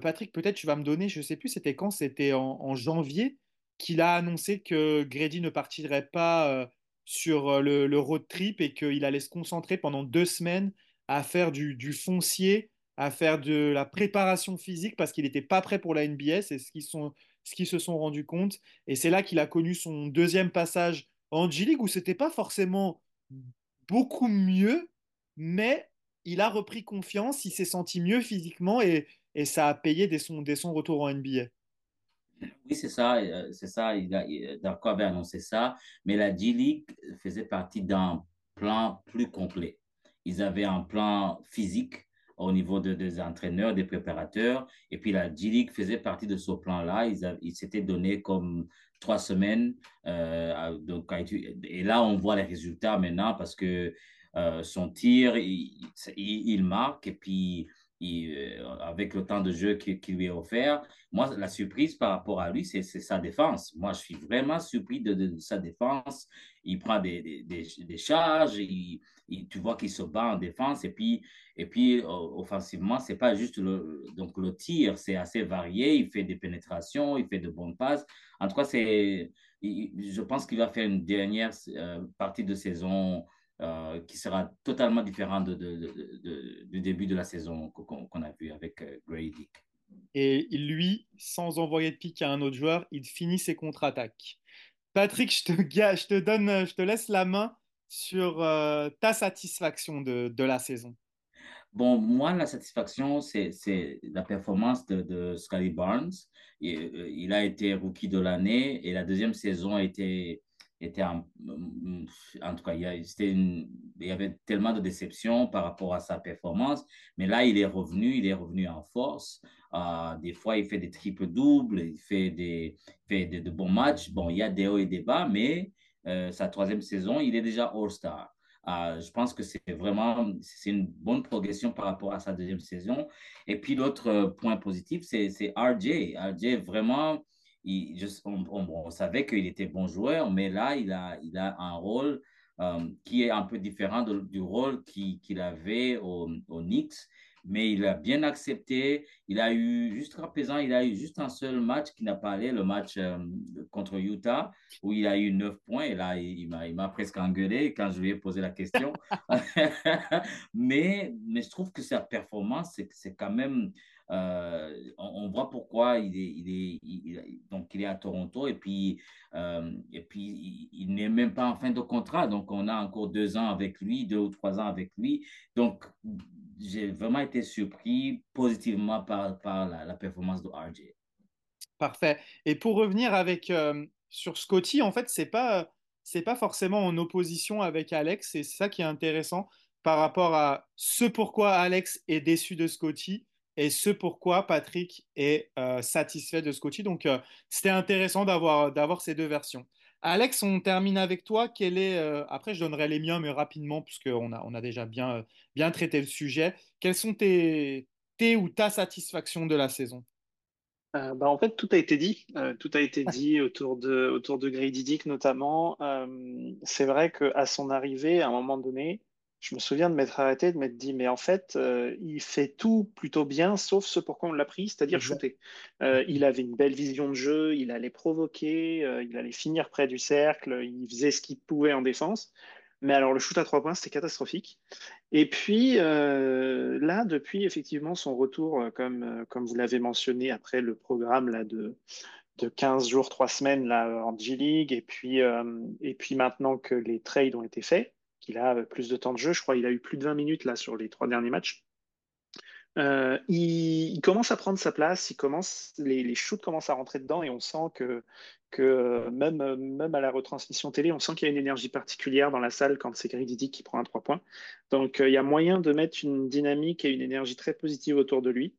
[SPEAKER 3] Patrick, peut-être tu vas me donner, je ne sais plus c'était quand, c'était en, janvier, qu'il a annoncé que Grady ne partirait pas euh, sur euh, le, road trip et qu'il allait se concentrer pendant deux semaines à faire du, foncier, à faire de la préparation physique parce qu'il n'était pas prêt pour la NBA. C'est ce qu'ils se sont rendus compte. Et c'est là qu'il a connu son deuxième passage en G-League où c'était pas forcément beaucoup mieux, mais il a repris confiance, il s'est senti mieux physiquement et, ça a payé dès son, dès son retour en NBA.
[SPEAKER 5] Oui, c'est ça, euh, c'est ça. Il a, Darko avait annoncé ça, mais la G-League faisait partie d'un plan plus complet. Ils avaient un plan physique au niveau de, des entraîneurs, des préparateurs, et puis la G-League faisait partie de ce plan-là. Ils, ils s'étaient donné comme trois semaines. Euh, donc, et là, on voit les résultats maintenant parce que euh, son tir, il, il, marque, et puis euh, avec le temps de jeu qui, lui est offert. Moi, la surprise par rapport à lui, c'est sa défense. Moi, je suis vraiment surpris de, sa défense. Il prend des, charges, tu vois qu'il se bat en défense. Et puis, et puis offensivement, c'est pas juste le, donc le tir, c'est assez varié. Il fait des pénétrations, il fait de bonnes passes. En tout cas, c'est, je pense qu'il va faire une dernière euh, partie de saison euh, qui sera totalement différent de, du début de la saison qu'on a vu avec euh, Grady.
[SPEAKER 3] Et lui, sans envoyer de pique à un autre joueur, il finit ses contre-attaques. Patrick, je te, je te donne, je te laisse la main sur euh, ta satisfaction de, de, la saison.
[SPEAKER 5] Bon, moi, la satisfaction, c'est la performance de, de Scotty Barnes. Il, il, a été rookie de l'année et la deuxième saison a été était en, en tout cas, il y, avait tellement de déceptions par rapport à sa performance, mais là, il est revenu, il est revenu en force. Euh, des fois, il fait des triples doubles, il fait des, fait de, bons matchs. Bon, il y a des hauts et des bas, mais euh, sa troisième saison, il est déjà All-Star. Euh, je pense que c'est vraiment c'est une bonne progression par rapport à sa deuxième saison. Et puis l'autre point positif, c'est RJ. RJ vraiment on, savait qu'il était bon joueur, mais là, il a, il a un rôle qui est un peu différent du rôle qu'il avait au, au Knicks mais il a bien accepté. Il a eu, jusqu'à présent, il a eu juste un seul match qui n'a pas allé, le match euh, contre Utah, où il a eu 9 points. Et là, il, il m'a presque engueulé quand je lui ai posé la question. <laughs> <laughs> mais, mais je trouve que sa performance, c'est quand même euh, on, voit pourquoi il est, donc il est à Toronto et puis, euh, et puis il, n'est même pas en fin de contrat. Donc, on a encore deux ans avec lui, deux ou trois ans avec lui. Donc, j'ai vraiment été surpris positivement par, par la, performance de RJ.
[SPEAKER 3] Parfait. Et pour revenir avec, euh, sur Scotty, en fait, c'est pas c'est pas forcément en opposition avec Alex, et c'est ça qui est intéressant par rapport à ce pourquoi Alex est déçu de Scotty et ce pourquoi Patrick est euh, satisfait de Scotty. Donc, euh, c'était intéressant d'avoir, ces deux versions. Alex, on termine avec toi. Quel est, euh, après, je donnerai les miens, mais rapidement, puisqu'on a, on a déjà bien, traité le sujet. Quelles sont tes, ou ta satisfaction de la saison?
[SPEAKER 2] Bah en fait, tout a été dit. tout a été dit autour de, autour Grady Dick notamment. c'est vrai qu'à son arrivée, à un moment donné, je me souviens de m'être arrêté, de m'être dit, mais en fait, euh, il fait tout plutôt bien, sauf ce pourquoi on l'a pris, c'est-à-dire shooter. Euh, il avait une belle vision de jeu, il allait provoquer, euh, il allait finir près du cercle, il faisait ce qu'il pouvait en défense. Mais alors, le shoot à trois points, c'était catastrophique. Et puis, là, depuis effectivement son retour, comme, comme vous l'avez mentionné, après le programme là, de, de 15 jours, 3 semaines là, en G-League, et, puis et puis maintenant que les trades ont été faits, qu'il a plus de temps de jeu. Je crois qu'il a eu plus de 20 minutes là sur les trois derniers matchs. Euh, il, commence à prendre sa place, il commence, les, shoots commencent à rentrer dedans et on sent que, que même, à la retransmission télé, on sent qu'il y a une énergie particulière dans la salle quand c'est Gary qui prend un 3 points. Donc euh, il y a moyen de mettre une dynamique et une énergie très positive autour de lui.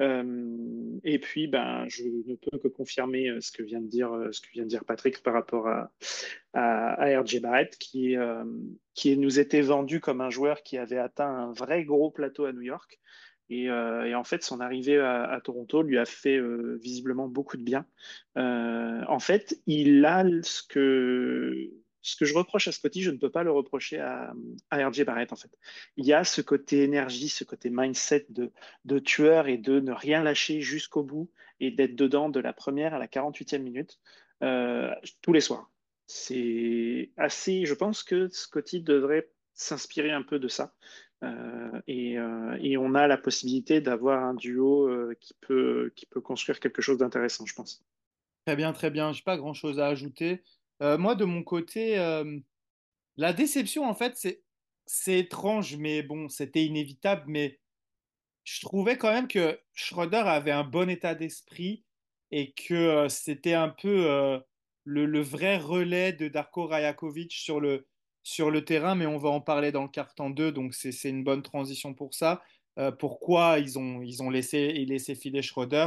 [SPEAKER 2] Euh, et puis, ben, je ne peux que confirmer euh, ce que vient de dire, euh, ce que vient de dire Patrick par rapport à, à, RJ Barrett, qui, qui nous était vendu comme un joueur qui avait atteint un vrai gros plateau à New York. Et, et en fait, son arrivée à, à, Toronto lui a fait visiblement beaucoup de bien. en fait, il a ce que ce que je reproche à Scotty, je ne peux pas le reprocher à, RJ Barrett, en fait. Il y a ce côté énergie, ce côté mindset de, tueur et de ne rien lâcher jusqu'au bout et d'être dedans de la première à la 48e minute euh, tous les soirs. C'est assez. Je pense que Scotty devrait s'inspirer un peu de ça. Euh, euh, et, on a la possibilité d'avoir un duo qui peut construire quelque chose d'intéressant, je pense.
[SPEAKER 3] Très bien, très bien. Je n'ai pas grand-chose à ajouter. Euh, moi, de mon côté, euh, la déception, en fait, c'est, c'est étrange, mais bon, c'était inévitable. Mais je trouvais quand même que Schroeder avait un bon état d'esprit et que euh, c'était un peu le, vrai relais de Darko Rajakovic sur le, sur le terrain. Mais on va en parler dans le carton 2, donc c'est, c'est une bonne transition pour ça. pourquoi ils ont, ils ont laissé, laissé filer Schroeder?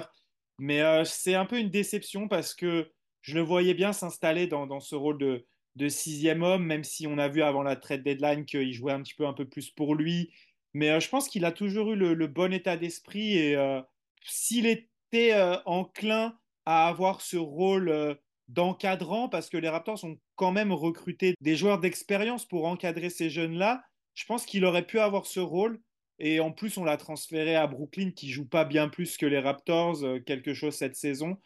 [SPEAKER 3] Mais c'est un peu une déception parce que je le voyais bien s'installer dans, ce rôle de, sixième homme, même si on a vu avant la trade deadline qu'il jouait un petit peu un peu plus pour lui. Mais euh, je pense qu'il a toujours eu le, bon état d'esprit et euh, s'il était euh, enclin à avoir ce rôle d'encadrant, parce que les Raptors ont quand même recruté des joueurs d'expérience pour encadrer ces jeunes-là, je pense qu'il aurait pu avoir ce rôle. Et en plus, on l'a transféré à Brooklyn, qui joue pas bien plus que les Raptors, quelque chose cette saison.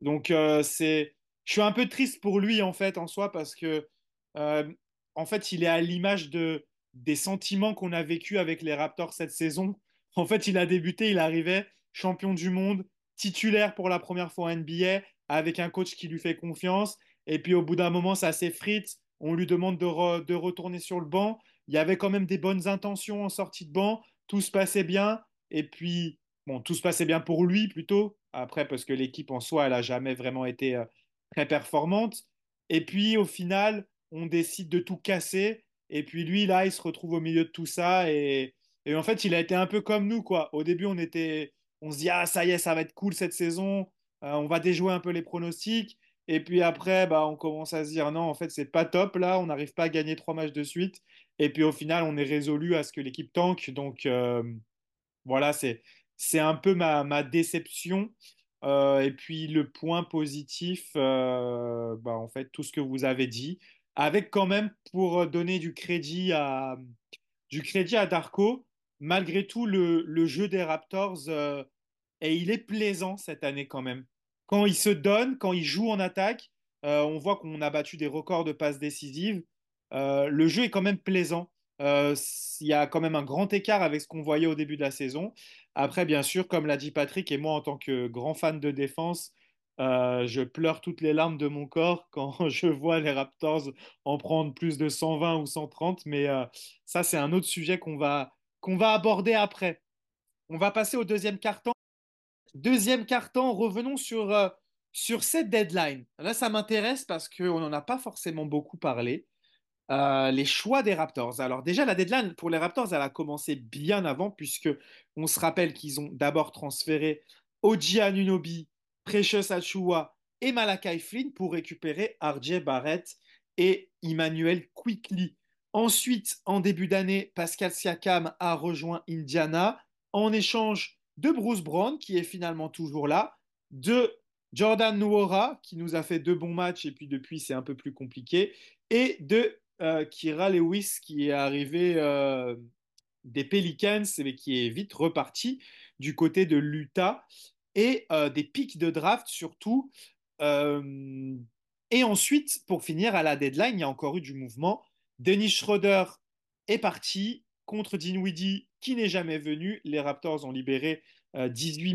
[SPEAKER 3] Donc, c'est je suis un peu triste pour lui en fait en soi parce que euh, en fait il est à l'image de des sentiments qu'on a vécu avec les Raptors cette saison. En fait, il a débuté, il arrivait champion du monde, titulaire pour la première fois en NBA, avec un coach qui lui fait confiance. Et puis au bout d'un moment, ça s'effrite. On lui demande de, de, retourner sur le banc. Il y avait quand même des bonnes intentions en sortie de banc. Tout se passait bien. Et puis, bon, tout se passait bien pour lui plutôt. Après, parce que l'équipe en soi, elle n'a jamais vraiment été euh, très performante. Et puis au final, on décide de tout casser. Et puis lui, là, il se retrouve au milieu de tout ça. Et, et en fait, il a été un peu comme nous, quoi. Au début, on était, on se dit ah ça y est, ça va être cool cette saison. Euh, on va déjouer un peu les pronostics. Et puis après, bah, on commence à se dire non, en fait, c'est pas top là. On n'arrive pas à gagner trois matchs de suite. Et puis au final, on est résolu à ce que l'équipe tanque. Donc euh, voilà, c'est c'est un peu ma, ma déception. Euh, et puis le point positif, euh, bah, en fait, tout ce que vous avez dit. avec quand même, pour donner du crédit à, du crédit à Darko, malgré tout, le, jeu des Raptors, euh, et il est plaisant cette année quand même. Quand il se donne, quand il joue en attaque, euh, on voit qu'on a battu des records de passes décisives. Euh, le jeu est quand même plaisant. Il y a quand même un grand écart avec ce qu'on voyait au début de la saison. Après, bien sûr, comme l'a dit Patrick, et moi en tant que grand fan de défense, euh, je pleure toutes les larmes de mon corps <laughs> quand je vois les Raptors en prendre plus de 120 ou 130, mais euh, ça, c'est un autre sujet qu'on va, va aborder après. On va passer au deuxième carton. Deuxième carton, revenons sur, euh, sur cette deadline. Là, ça m'intéresse parce qu'on n'en a pas forcément beaucoup parlé. Les choix des Raptors. Alors déjà, la deadline pour les Raptors, elle a commencé bien avant, puisque on se rappelle qu'ils ont d'abord transféré Oji Anunobi Precious Achua et Malakai Flynn pour récupérer RJ Barrett et Emmanuel Quickly. Ensuite, en début d'année, Pascal Siakam a rejoint Indiana en échange de Bruce Brown, qui est finalement toujours là, de Jordan Nwora, qui nous a fait deux bons matchs et puis depuis c'est un peu plus compliqué, et de euh, Kira Lewis, qui est arrivé euh, des Pelicans, mais qui est vite reparti du côté de l'Utah et euh, des pics de draft surtout. Euh, et ensuite, pour finir, à la deadline, il y a encore eu du mouvement. Dennis Schroeder est parti contre Dinwiddie qui n'est jamais venu. Les Raptors ont libéré 18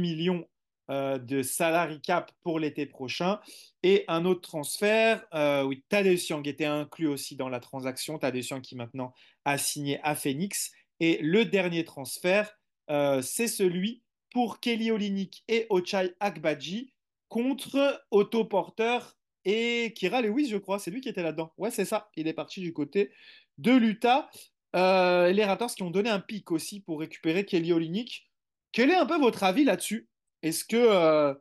[SPEAKER 3] euh, de salary cap pour l'été prochain. Et un autre transfert, oui, Tadeusz Young était inclus aussi dans la transaction. Tadeusz Young qui maintenant a signé à Phoenix. Et le dernier transfert, c'est celui pour Kelly Olinik et Ochai Akbaji contre Otto Porter et Kira Lewis, je crois. C'est lui qui était là-dedans. Ouais, c'est ça. Il est parti du côté de l'Utah. Euh, les Raptors qui ont donné un pic aussi pour récupérer Kelly Olinik. Quel est un peu votre avis là-dessus? Est-ce que euh,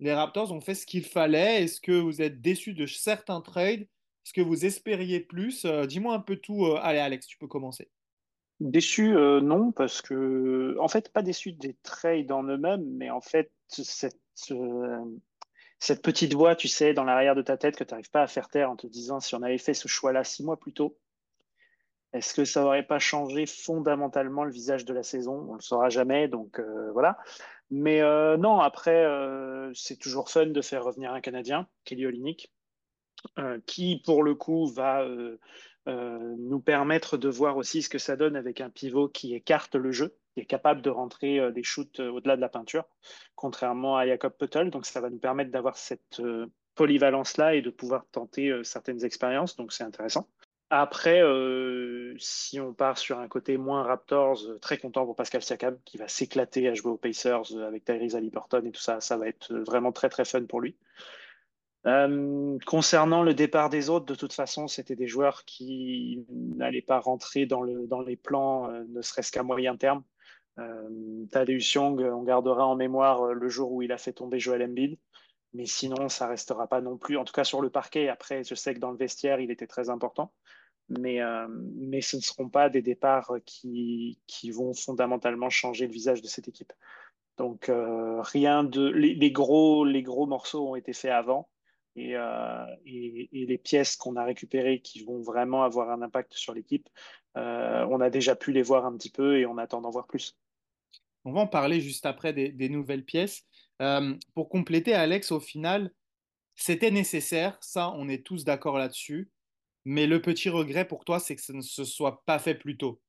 [SPEAKER 3] les Raptors ont fait ce qu'il fallait? Est-ce que vous êtes déçu de certains trades? Est-ce que vous espériez plus? Euh, Dis-moi un peu tout. allez, Alex, tu peux commencer.
[SPEAKER 2] Déçu, euh, non, parce que, en fait, pas déçu des trades en eux-mêmes, mais en fait, cette, euh, petite voix, tu sais, dans l'arrière de ta tête que tu n'arrives pas à faire taire en te disant si on avait fait ce choix-là six mois plus tôt, est-ce que ça n'aurait pas changé fondamentalement le visage de la saison? On ne le saura jamais, donc euh, voilà. Mais non, après, c'est toujours fun de faire revenir un Canadien, Kelly Olynyk, qui, pour le coup, va euh, nous permettre de voir aussi ce que ça donne avec un pivot qui écarte le jeu, qui est capable de rentrer euh, des shoots euh, au-delà de la peinture, contrairement à Jacob Puttel. Donc ça va nous permettre d'avoir cette polyvalence-là et de pouvoir tenter certaines expériences. Donc c'est intéressant. Après, si on part sur un côté moins Raptors, très content pour Pascal Siakam qui va s'éclater à jouer aux Pacers avec Tyrese Haliburton et tout ça. Ça va être vraiment très très fun pour lui. Euh, concernant le départ des autres, de toute façon, c'était des joueurs qui n'allaient pas rentrer dans, le, dans les plans, euh, ne serait-ce qu'à moyen terme. Euh, Young, on gardera en mémoire euh, le jour où il a fait tomber Joel Embiid, mais sinon, ça restera pas non plus, en tout cas sur le parquet. Après, je sais que dans le vestiaire, il était très important, mais, mais ce ne seront pas des départs qui, qui vont fondamentalement changer le visage de cette équipe. Donc, rien de. Les, gros, les gros morceaux ont été faits avant. Euh, et, les pièces qu'on a récupérées qui vont vraiment avoir un impact sur l'équipe, euh, on a déjà pu les voir un petit peu et on attend d'en voir plus.
[SPEAKER 3] On va en parler juste après des, nouvelles pièces. Euh, pour compléter, Alex, au final, c'était nécessaire, ça, on est tous d'accord là-dessus. Mais le petit regret pour toi, c'est que ça ne se soit pas fait plus tôt.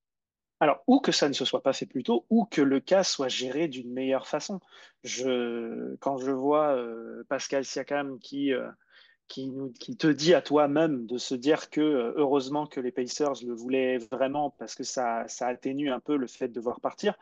[SPEAKER 2] Alors, ou que ça ne se soit pas fait plus tôt, ou que le cas soit géré d'une meilleure façon. Je, quand je vois euh, Pascal Siakam qui, euh, qui, te dit à toi-même de se dire que euh, heureusement que les Pacers le voulaient vraiment parce que ça, ça atténue un peu le fait de devoir partir,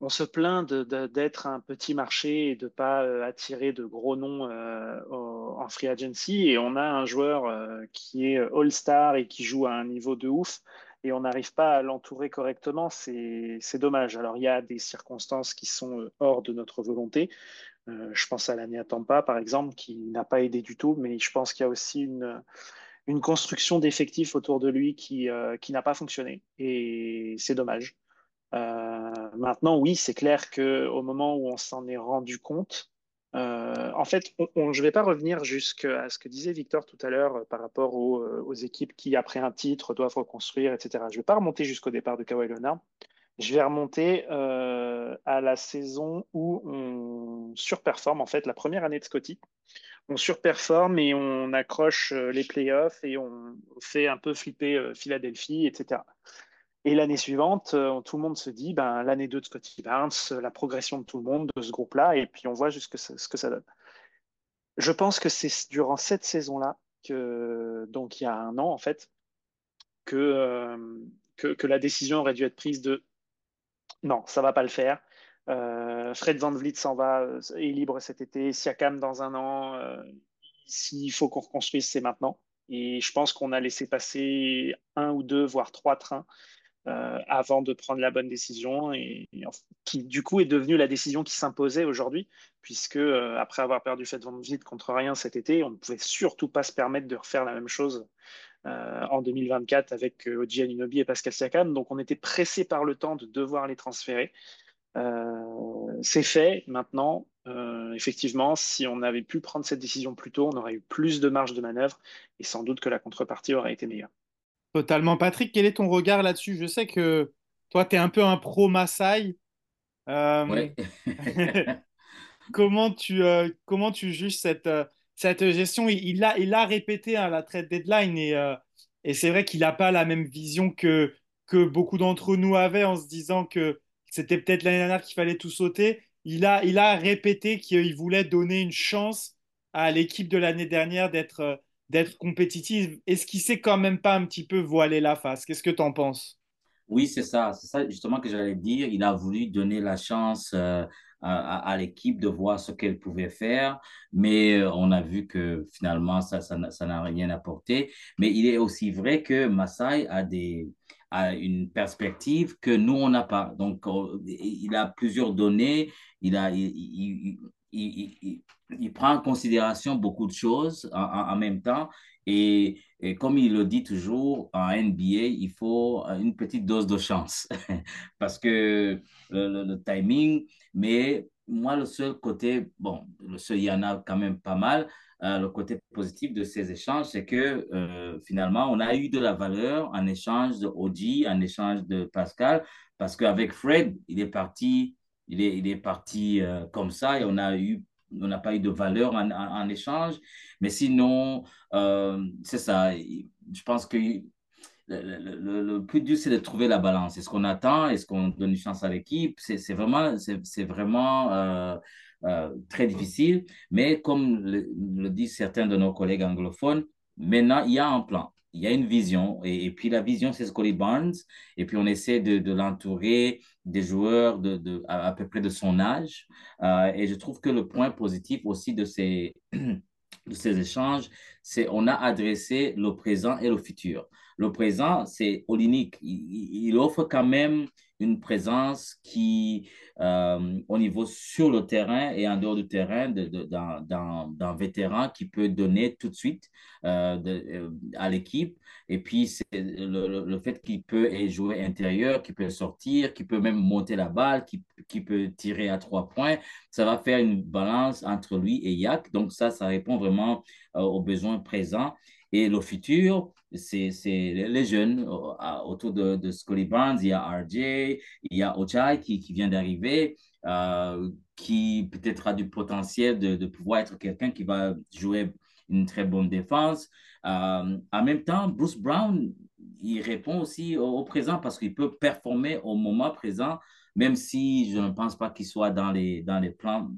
[SPEAKER 2] on se plaint d'être un petit marché et de ne pas attirer de gros noms en free agency. Et on a un joueur qui est All-Star et qui joue à un niveau de ouf et on n'arrive pas à l'entourer correctement, c'est dommage. Alors il y a des circonstances qui sont euh, hors de notre volonté. Euh, je pense à l'année Tampa, par exemple, qui n'a pas aidé du tout, mais je pense qu'il y a aussi une, une construction d'effectifs autour de lui qui, euh, qui n'a pas fonctionné, et c'est dommage. Maintenant, oui, c'est clair qu'au moment où on s'en est rendu compte, en fait, je ne vais pas revenir jusqu'à ce que disait Victor tout à l'heure par rapport aux, équipes qui, après un titre, doivent reconstruire, etc. Je ne vais pas remonter jusqu'au départ de Kawhi Leonard. Je vais remonter à la saison où on surperforme, en fait, la première année de Scotty on surperforme et on accroche euh, les playoffs et on fait un peu flipper euh, Philadelphie, etc. Et l'année suivante, euh, tout le monde se dit, ben, l'année 2 de Scotty Barnes, la progression de tout le monde de ce groupe-là, et puis on voit juste ce que ça donne. Je pense que c'est durant cette saison-là, donc il y a un an en fait, que, que, la décision aurait dû être prise de non, ça va pas le faire. Euh, Fred Van Vliet s'en va, euh, est libre cet été. Siakam dans un an. Euh, s'il faut qu'on reconstruise, c'est maintenant. Et je pense qu'on a laissé passer un ou deux, voire trois trains avant de prendre la bonne décision et, qui du coup est devenue la décision qui s'imposait aujourd'hui puisque après avoir perdu Van Vliet contre rien cet été, on ne pouvait surtout pas se permettre de refaire la même chose en 2024 avec Oji Anunoby et Pascal Siakam. Donc on était pressé par le temps de devoir les transférer. Euh, c'est fait maintenant. Euh, effectivement, si on avait pu prendre cette décision plus tôt, on aurait eu plus de marge de manœuvre et sans doute que la contrepartie aurait été meilleure.
[SPEAKER 3] Totalement. Patrick, quel est ton regard là-dessus? Je sais que toi, tu es un peu un pro Maasai.
[SPEAKER 5] Euh, <laughs>
[SPEAKER 3] comment, tu, comment tu juges cette, cette gestion? Il, a, il a répété à la trade deadline et, et c'est vrai qu'il n'a pas la même vision que, que beaucoup d'entre nous avaient en se disant que c'était peut-être l'année dernière qu'il fallait tout sauter. Il a, il a répété qu'il voulait donner une chance à l'équipe de l'année dernière d'être euh, d'être compétitive. Est-ce qu'il s'est quand même pas un petit peu voilé la face? Qu'est-ce que tu en penses?
[SPEAKER 5] Oui, c'est ça. C'est ça justement que j'allais dire. Il a voulu donner la chance euh, à, l'équipe de voir ce qu'elle pouvait faire, mais euh, on a vu que finalement, ça n'a ça, rien apporté. Mais il est aussi vrai que Massai a des, a une perspective que nous, on n'a pas. Donc, il a plusieurs données, il, a, il, prend en considération beaucoup de choses en, même temps. Et, comme il le dit toujours, en NBA, il faut une petite dose de chance <laughs> parce que le, timing, mais moi, le seul côté, bon, il y en a quand même pas mal, euh, le côté positif de ces échanges, c'est que euh, finalement, on a eu de la valeur en échange de Oji, en échange de Pascal, parce qu'avec Fred, il est parti, il est, il est parti euh, comme ça et on a eu on n'a pas eu de valeur en, en, échange. Mais sinon, c'est ça. Je pense que le, le, le, plus dur, c'est de trouver la balance. Est-ce qu'on attend? Est-ce qu'on donne une chance à l'équipe? C'est vraiment, c'est vraiment euh, très difficile. Mais comme le, disent certains de nos collègues anglophones, maintenant, il y a un plan. Il y a une vision. Et, puis la vision, c'est Scotty Barnes. Et puis on essaie de, de l'entourer des joueurs de, de, à, peu près de son âge. Euh, et je trouve que le point positif aussi de ces, <clears throat> de ces échanges, c'est on a adressé le présent et le futur. Le présent, c'est Olinik. Il, il, offre quand même une présence qui, euh, au niveau sur le terrain et en dehors du terrain, d'un vétéran qui peut donner tout de suite euh, de, euh, à l'équipe. Et puis, c'est le, le, fait qu'il peut jouer intérieur, qu'il peut sortir, qu'il peut même monter la balle, qu'il qui peut tirer à trois points, ça va faire une balance entre lui et Yak. Donc, ça, ça répond vraiment aux besoins présents. Et le futur, c'est les jeunes autour de, de Scotty Barnes. Il y a RJ, il y a Ochai qui, qui vient d'arriver, euh, qui peut-être a du potentiel de, de pouvoir être quelqu'un qui va jouer une très bonne défense. Euh, en même temps, Bruce Brown, il répond aussi au présent parce qu'il peut performer au moment présent même si je ne pense pas qu'il soit dans les, dans les plans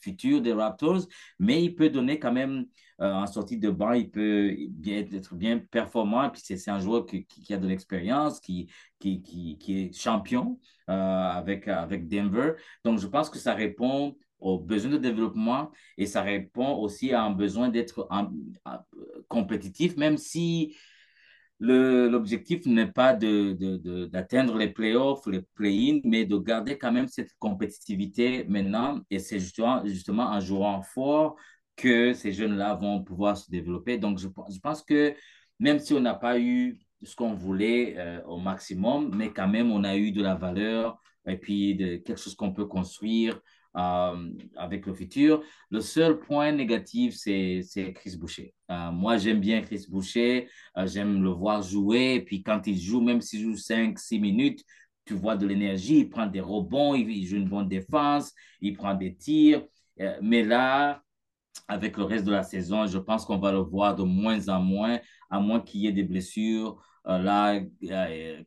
[SPEAKER 5] futurs des Raptors, mais il peut donner quand même, euh, en sortie de banc, il peut être bien performant. Et puis c'est un joueur qui, qui, a de l'expérience, qui, qui, qui, est champion euh, avec, avec Denver. Donc je pense que ça répond aux besoins de développement et ça répond aussi à un besoin d'être compétitif, même si l'objectif n'est pas d'atteindre de, de, les playoffs, les play-in, mais de garder quand même cette compétitivité maintenant. Et c'est justement, justement en jouant fort que ces jeunes-là vont pouvoir se développer. Donc, je, je, pense que même si on n'a pas eu ce qu'on voulait euh, au maximum, mais quand même, on a eu de la valeur et puis de quelque chose qu'on peut construire avec le futur. Le seul point négatif, c'est Chris Boucher. moi, j'aime bien Chris Boucher. j'aime le voir jouer. Puis quand il joue, même s'il joue 5-6 minutes, tu vois de l'énergie, il prend des rebonds, il, joue une bonne défense, il prend des tirs. mais là, avec le reste de la saison, je pense qu'on va le voir de moins en moins, à moins qu'il y ait des blessures. Euh, là,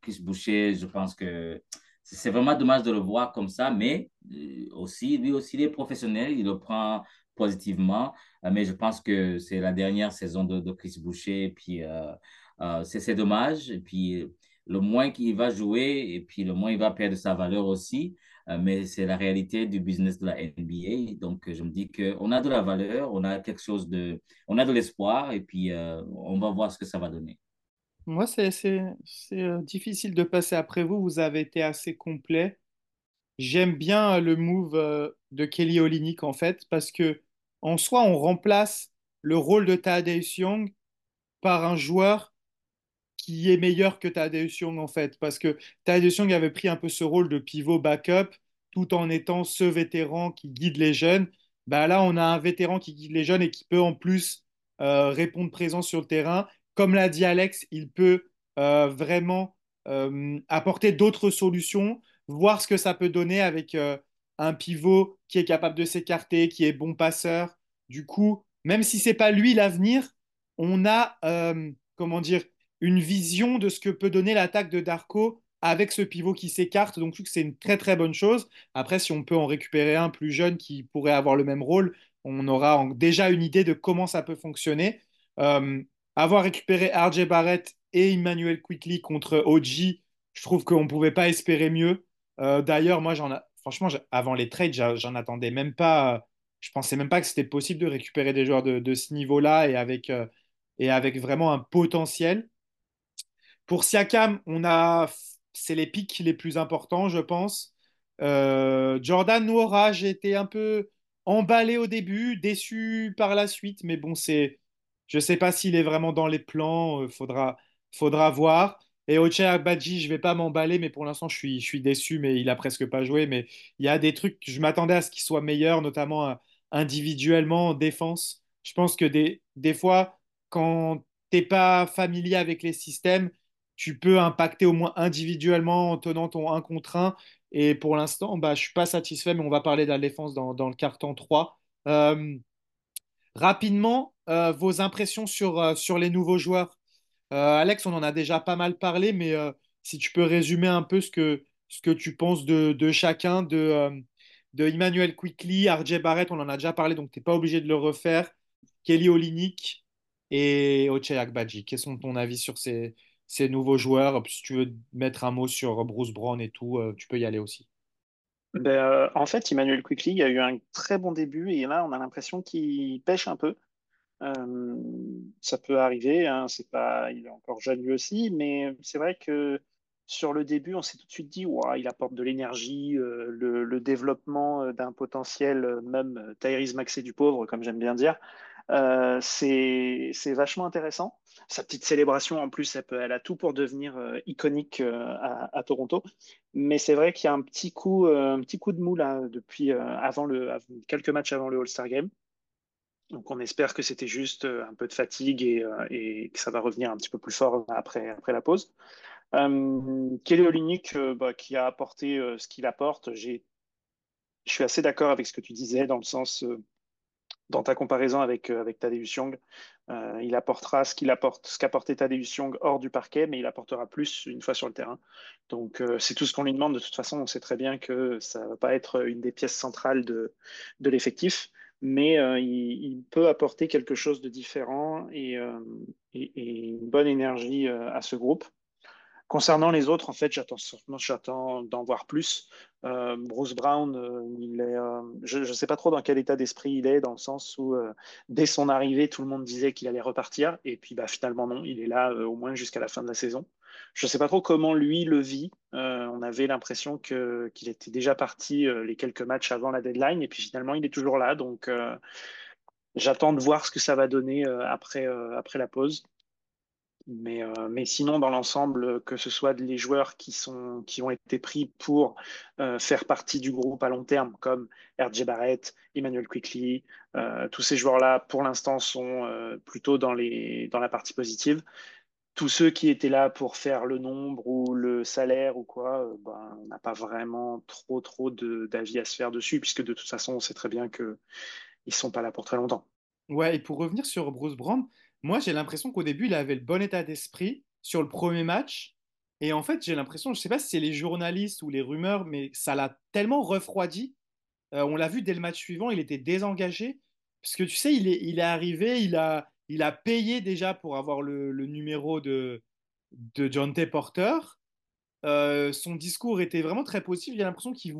[SPEAKER 5] Chris Boucher, je pense que c'est vraiment dommage de le voir comme ça, mais euh, aussi, lui aussi, il est professionnel, il le prend positivement. Euh, mais je pense que c'est la dernière saison de, Chris Boucher, et puis c'est dommage. Et puis le moins qu'il va jouer, et puis le moins il va perdre sa valeur aussi. Euh, mais c'est la réalité du business de la NBA. Donc, je me dis qu'on a de la valeur, on a quelque chose de, on a de l'espoir, et puis euh, on va voir ce que ça va donner.
[SPEAKER 3] Moi, c'est euh, difficile de passer après vous. Vous avez été assez complet. J'aime bien le move de Kelly Olynyk, en fait, parce que en soi, on remplace le rôle de Thaddeus Young par un joueur qui est meilleur que Tadeusz Young en fait, parce que Tadeusz Young avait pris un peu ce rôle de pivot backup tout en étant ce vétéran qui guide les jeunes. Bah là, on a un vétéran qui guide les jeunes et qui peut en plus euh, répondre présent sur le terrain. Comme l'a dit Alex, il peut euh, vraiment euh, apporter d'autres solutions, voir ce que ça peut donner avec un pivot qui est capable de s'écarter, qui est bon passeur. Du coup, même si c'est pas lui l'avenir, on a comment dire une vision de ce que peut donner l'attaque de Darko avec ce pivot qui s'écarte. Donc, je trouve que c'est une très très bonne chose. Après, si on peut en récupérer un plus jeune qui pourrait avoir le même rôle, on aura déjà une idée de comment ça peut fonctionner. Euh, avoir récupéré RJ Barrett et Emmanuel Quickly contre OG, je trouve qu'on ne pouvait pas espérer mieux. Euh, d'ailleurs, moi, j'en franchement, avant les trades, j'en attendais même pas. Je pensais même pas que c'était possible de récupérer des joueurs de, ce niveau-là et avec, euh, et avec vraiment un potentiel. Pour Siakam, a, c'est les pics les plus importants, je pense. Euh, Jordan Noura, j'ai été un peu emballé au début, déçu par la suite, mais bon, c'est, je ne sais pas s'il est vraiment dans les plans, euh, faudra, faudra voir. Et Oche Abadji, je ne vais pas m'emballer, mais pour l'instant, je suis, je suis déçu, mais il a presque pas joué. Mais il y a des trucs, je m'attendais à ce qu'il soit meilleur, notamment euh, individuellement en défense. Je pense que des, des fois, quand tu n'es pas familier avec les systèmes, tu peux impacter au moins individuellement en tenant ton 1 contre 1. Et pour l'instant, bah, je ne suis pas satisfait, mais on va parler de la défense dans, le carton 3. Euh, rapidement, euh, vos impressions sur, euh, sur les nouveaux joueurs. Alex, on en a déjà pas mal parlé, mais si tu peux résumer un peu ce que, tu penses de, chacun, de, de Emmanuel Quickly, RJ Barrett, on en a déjà parlé, donc tu n'es pas obligé de le refaire. Kelly Olinik et Oche Akbadji. Quels sont ton avis sur ces, ces nouveaux joueurs? Si tu veux mettre un mot sur Bruce Brown et tout, euh, tu peux y aller aussi.
[SPEAKER 2] Ben, euh, en fait, Emmanuel Quickly a eu un très bon début et là, on a l'impression qu'il pêche un peu. Euh, ça peut arriver, hein, c'est pas, il est encore jeune lui aussi, mais c'est vrai que sur le début, on s'est tout de suite dit, il apporte de l'énergie, le, développement d'un potentiel, même Tyrese Maxé du pauvre, comme j'aime bien dire, c'est vachement intéressant sa petite célébration, en plus, elle, a tout pour devenir euh, iconique euh, à, Toronto. Mais c'est vrai qu'il y a un petit coup, euh, un petit coup de mou là, depuis avant le, quelques matchs avant le All-Star Game. Donc on espère que c'était juste un peu de fatigue et, que ça va revenir un petit peu plus fort après, après la pause. Kelly Olynyk, bah, qui a apporté ce qu'il apporte, je suis assez d'accord avec ce que tu disais dans le sens dans ta comparaison avec, avec Tadeusz. Euh, il apportera ce qu'il apporte, ce qu'apportait Tadeusz Young hors du parquet, mais il apportera plus une fois sur le terrain. Donc euh, c'est tout ce qu'on lui demande. De toute façon, on sait très bien que ça ne va pas être une des pièces centrales de, de l'effectif, mais euh, il, peut apporter quelque chose de différent et une bonne énergie à ce groupe. Concernant les autres, en fait, j'attends d'en voir plus. Euh, Bruce Brown, euh, il est, euh, je ne sais pas trop dans quel état d'esprit il est, dans le sens où dès son arrivée, tout le monde disait qu'il allait repartir, et puis bah, finalement non, il est là au moins jusqu'à la fin de la saison. Je ne sais pas trop comment lui le vit. on avait l'impression qu'il était déjà parti les quelques matchs avant la deadline, et puis finalement il est toujours là, donc j'attends de voir ce que ça va donner après, après la pause. Mais, euh, mais sinon, dans l'ensemble, que ce soit les joueurs qui, sont, qui ont été pris pour euh, faire partie du groupe à long terme, comme RJ Barrett, Emmanuel Quickly, euh, tous ces joueurs-là, pour l'instant, sont plutôt dans, les, dans la partie positive. Tous ceux qui étaient là pour faire le nombre ou le salaire ou quoi, ben, on n'a pas vraiment trop, trop d'avis à se faire dessus, puisque de toute façon, on sait très bien qu'ils ne sont pas là pour très longtemps.
[SPEAKER 3] Ouais, et pour revenir sur Bruce Brown, moi, j'ai l'impression qu'au début, il avait le bon état d'esprit sur le premier match. Et en fait, j'ai l'impression, je ne sais pas si c'est les journalistes ou les rumeurs, mais ça l'a tellement refroidi. Euh, on l'a vu dès le match suivant, il était désengagé. Parce que tu sais, il est, arrivé, il a, payé déjà pour avoir le, numéro de, John T. Porter. Euh, son discours était vraiment très positif. J'ai l'impression qu'il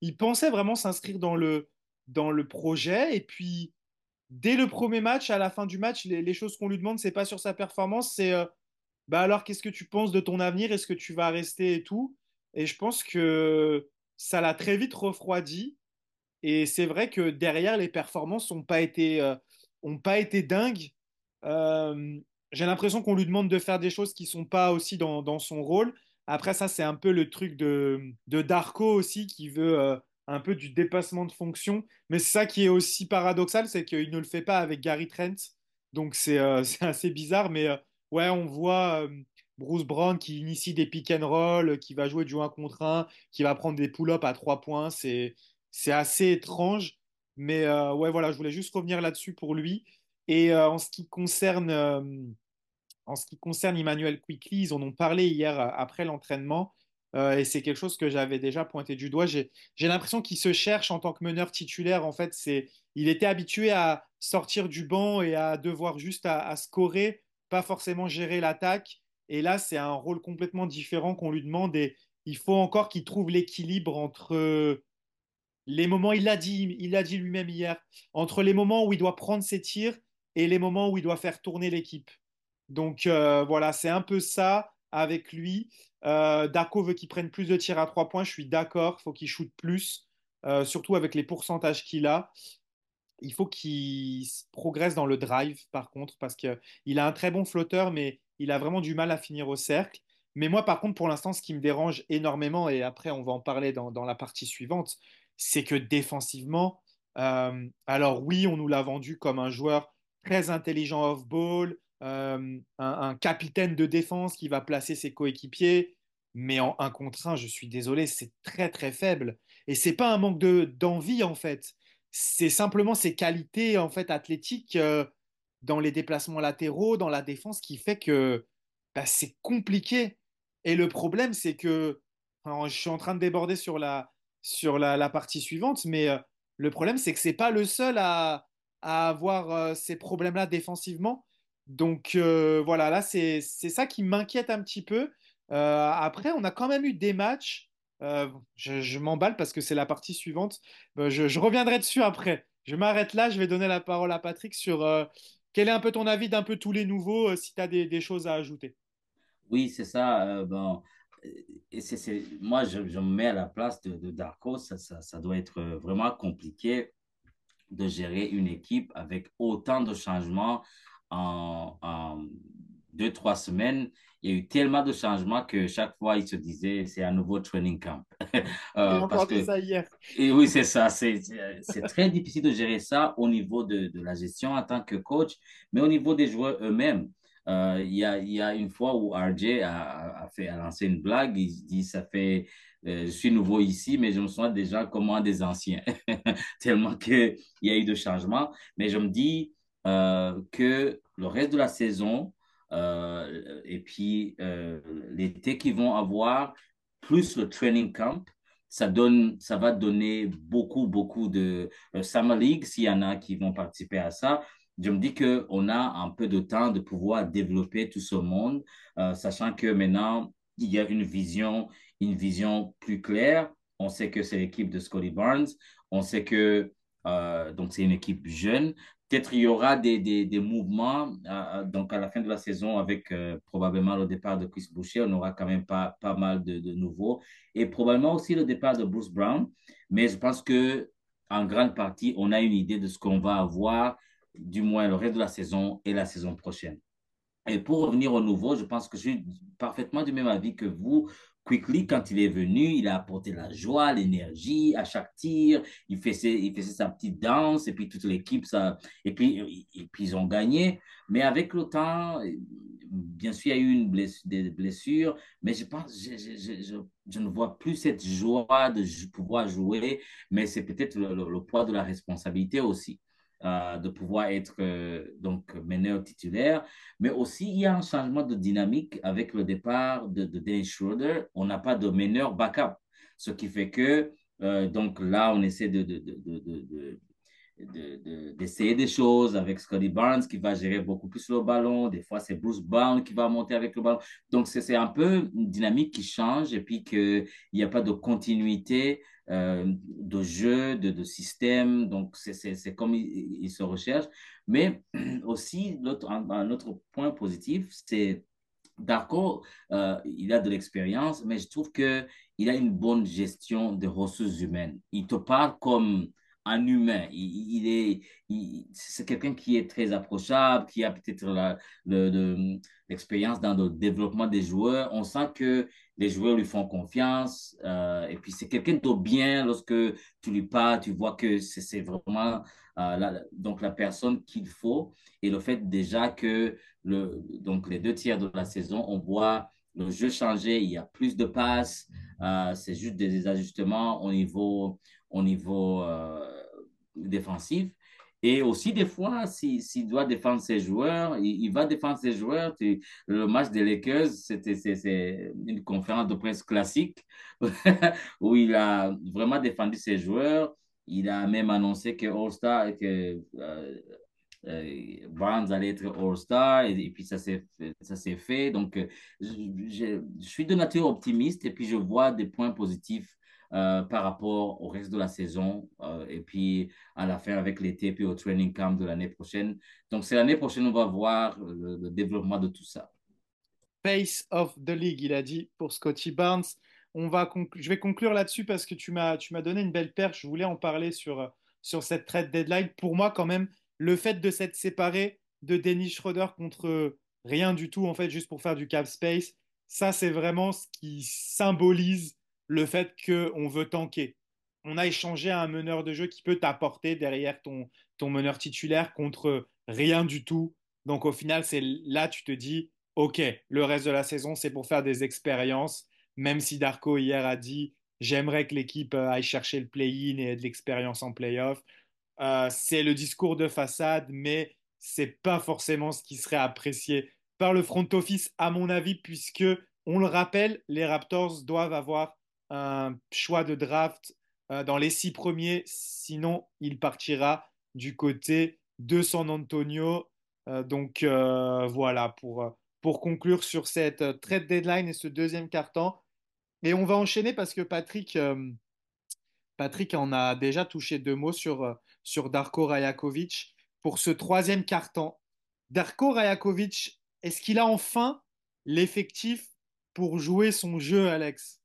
[SPEAKER 3] il pensait vraiment s'inscrire dans le, dans le projet. Et puis, dès le premier match, à la fin du match, les, choses qu'on lui demande, c'est pas sur sa performance, c'est euh, bah alors qu'est-ce que tu penses de ton avenir? Est-ce que tu vas rester et tout? Et je pense que ça l'a très vite refroidi. Et c'est vrai que derrière, les performances n'ont pas été, euh, ont pas été dingues. Euh, j'ai l'impression qu'on lui demande de faire des choses qui sont pas aussi dans, dans son rôle. Après, ça, c'est un peu le truc de, de Darko aussi qui veut un peu du dépassement de fonction. Mais c'est ça qui est aussi paradoxal, c'est qu'il ne le fait pas avec Gary Trent. Donc c'est euh, <laughs> assez bizarre. Mais euh, ouais, on voit euh, Bruce Brown qui initie des pick and roll, qui va jouer du 1 contre 1, qui va prendre des pull-ups à 3 points. C'est assez étrange. Mais ouais, voilà, je voulais juste revenir là-dessus pour lui. Et en ce qui concerne... en ce qui concerne Emmanuel Quickly, ils en ont parlé hier après l'entraînement. Euh, et c'est quelque chose que j'avais déjà pointé du doigt. J'ai l'impression qu'il se cherche en tant que meneur titulaire. En fait, c'est il était habitué à sortir du banc et à devoir juste à, scorer, pas forcément gérer l'attaque. Et là, c'est un rôle complètement différent qu'on lui demande. Et il faut encore qu'il trouve l'équilibre entre les moments, il l'a dit, il l'a dit lui-même hier, entre les moments où il doit prendre ses tirs et les moments où il doit faire tourner l'équipe. Donc euh, voilà, c'est un peu ça avec lui. Euh, Darko veut qu'il prenne plus de tirs à trois points. Je suis d'accord, il faut qu'il shoot plus, euh, surtout avec les pourcentages qu'il a. Il faut qu'il progresse dans le drive, par contre, parce qu'il a un très bon flotteur, mais il a vraiment du mal à finir au cercle. Mais moi, par contre, pour l'instant, ce qui me dérange énormément, et après, on va en parler dans, la partie suivante, c'est que défensivement, euh, alors oui, on nous l'a vendu comme un joueur très intelligent off-ball, euh, un, capitaine de défense qui va placer ses coéquipiers, mais en un contre un, je suis désolé, c'est très très faible. Et c'est pas un manque de d'envie en fait, c'est simplement ses qualités en fait athlétiques euh, dans les déplacements latéraux, dans la défense, qui fait que bah, c'est compliqué. Et le problème, c'est que je suis en train de déborder sur la sur la, partie suivante, mais euh, le problème, c'est que c'est pas le seul à, à avoir ces problèmes-là défensivement. Donc euh, voilà, là, c'est ça qui m'inquiète un petit peu. Euh, après, on a quand même eu des matchs. Euh, je, m'emballe parce que c'est la partie suivante. Je, reviendrai dessus après. Je m'arrête là. Je vais donner la parole à Patrick sur quel est un peu ton avis d'un peu tous les nouveaux, si tu as des, choses à ajouter?
[SPEAKER 5] Oui, c'est ça. bon, et moi, je, me mets à la place de, Darko. Ça, ça, doit être vraiment compliqué de gérer une équipe avec autant de changements en, deux, trois semaines, il y a eu tellement de changements que chaque fois, il se disait, c'est un nouveau training camp. <laughs>
[SPEAKER 3] euh, parce que, ça hier.
[SPEAKER 5] Et oui, c'est ça. C'est très difficile de gérer ça au niveau de, de, la gestion en tant que coach, mais au niveau des joueurs eux-mêmes. Euh, il, y a, y a une fois où RJ a, a, fait, a lancé une blague. Il dit, ça fait, euh, je suis nouveau ici, mais je me sens déjà comme un des anciens, <laughs> tellement qu'il y a eu de changements. Mais je me dis, euh, que le reste de la saison euh, et puis euh, l'été qu'ils vont avoir, plus le training camp, ça, donne, ça va donner beaucoup, beaucoup de Summer League, s'il y en a qui vont participer à ça. Je me dis qu'on a un peu de temps de pouvoir développer tout ce monde, sachant que maintenant, il y a une vision, une vision plus claire. On sait que c'est l'équipe de Scotty Barnes. On sait que donc c'est une équipe jeune, Peut-être il y aura des, des, des mouvements euh, donc à la fin de la saison avec euh, probablement le départ de Chris Boucher, on aura quand même pas, pas mal de, de nouveaux et probablement aussi le départ de Bruce Brown. Mais je pense que en grande partie, on a une idée de ce qu'on va avoir, du moins le reste de la saison et la saison prochaine. Et pour revenir au nouveau, je pense que je suis parfaitement du même avis que vous. Quickly, quand il est venu, il a apporté la joie, l'énergie à chaque tir. Il faisait, il faisait sa petite danse et puis toute l'équipe, ça, et puis, ils ont gagné. Mais avec le temps, bien sûr, il y a eu une blessure, des blessures, mais je pense, je, ne vois plus cette joie de pouvoir jouer, mais c'est peut-être le, poids de la responsabilité aussi. Euh, de pouvoir être euh, donc meneur titulaire, mais aussi il y a un changement de dynamique avec le départ de, Dennis Schroeder. On n'a pas de meneur backup, ce qui fait que euh, donc là on essaie de d'essayer de, des choses avec Scotty Barnes qui va gérer beaucoup plus le ballon. Des fois, c'est Bruce Brown qui va monter avec le ballon. Donc, c'est un peu une dynamique qui change et puis qu'il n'y a pas de continuité euh, de jeu, de, de système. Donc, c'est comme il, il, se recherche. Mais <clears throat> aussi, un, un autre point positif, c'est Darko, euh, il a de l'expérience, mais je trouve qu'il a une bonne gestion des ressources humaines. Il te parle comme un humain. Il, est, c'est quelqu'un qui est très approchable, qui a peut-être l'expérience dans le développement des joueurs. On sent que les joueurs lui font confiance. Euh, et puis, c'est quelqu'un de bien lorsque tu lui parles, tu vois que c'est vraiment euh, la, donc la personne qu'il faut. Et le fait déjà que le, donc les deux tiers de la saison, on voit le jeu changer, il y a plus de passes, euh, c'est juste des ajustements au niveau, au niveau défensif. Et aussi, des fois, s'il si, doit défendre ses joueurs, il, va défendre ses joueurs. Le match des Lakers, c'était une conférence de presse classique <laughs> où il a vraiment défendu ses joueurs. Il a même annoncé que All-Star, que euh, euh, Barnes allait être All-Star, et, et, puis ça s'est fait. Donc, je, je, suis de nature optimiste et puis je vois des points positifs euh, par rapport au reste de la saison euh, et puis à la fin avec l'été puis au training camp de l'année prochaine. Donc c'est l'année prochaine on va voir le, le, développement de tout ça.
[SPEAKER 3] Pace of the league, il a dit pour Scotty Barnes. On va je vais conclure là-dessus parce que tu m'as tu m'as donné une belle perche. Je voulais en parler sur sur cette trade deadline. Pour moi quand même le fait de s'être séparé de Dennis Schroeder contre rien du tout en fait juste pour faire du cap space, ça c'est vraiment ce qui symbolise le fait qu'on veut tanker. On a échangé un meneur de jeu qui peut t'apporter derrière ton, ton meneur titulaire contre rien du tout. Donc au final, c'est là tu te dis, OK, le reste de la saison, c'est pour faire des expériences, même si Darko hier a dit, j'aimerais que l'équipe euh, aille chercher le play-in et de l'expérience en play-off. Euh, c'est le discours de façade, mais c'est pas forcément ce qui serait apprécié par le front office, à mon avis, puisque, on le rappelle, les Raptors doivent avoir un choix de draft euh, dans les six premiers. Sinon, il partira du côté de San Antonio. Euh, donc euh, voilà, pour, conclure sur cette trade deadline et ce deuxième carton. Et on va enchaîner parce que Patrick, Patrick en a déjà touché deux mots sur, sur Darko Rajakovic. Pour ce troisième carton, Darko Rajakovic, est-ce qu'il a enfin l'effectif pour jouer son jeu, Alex?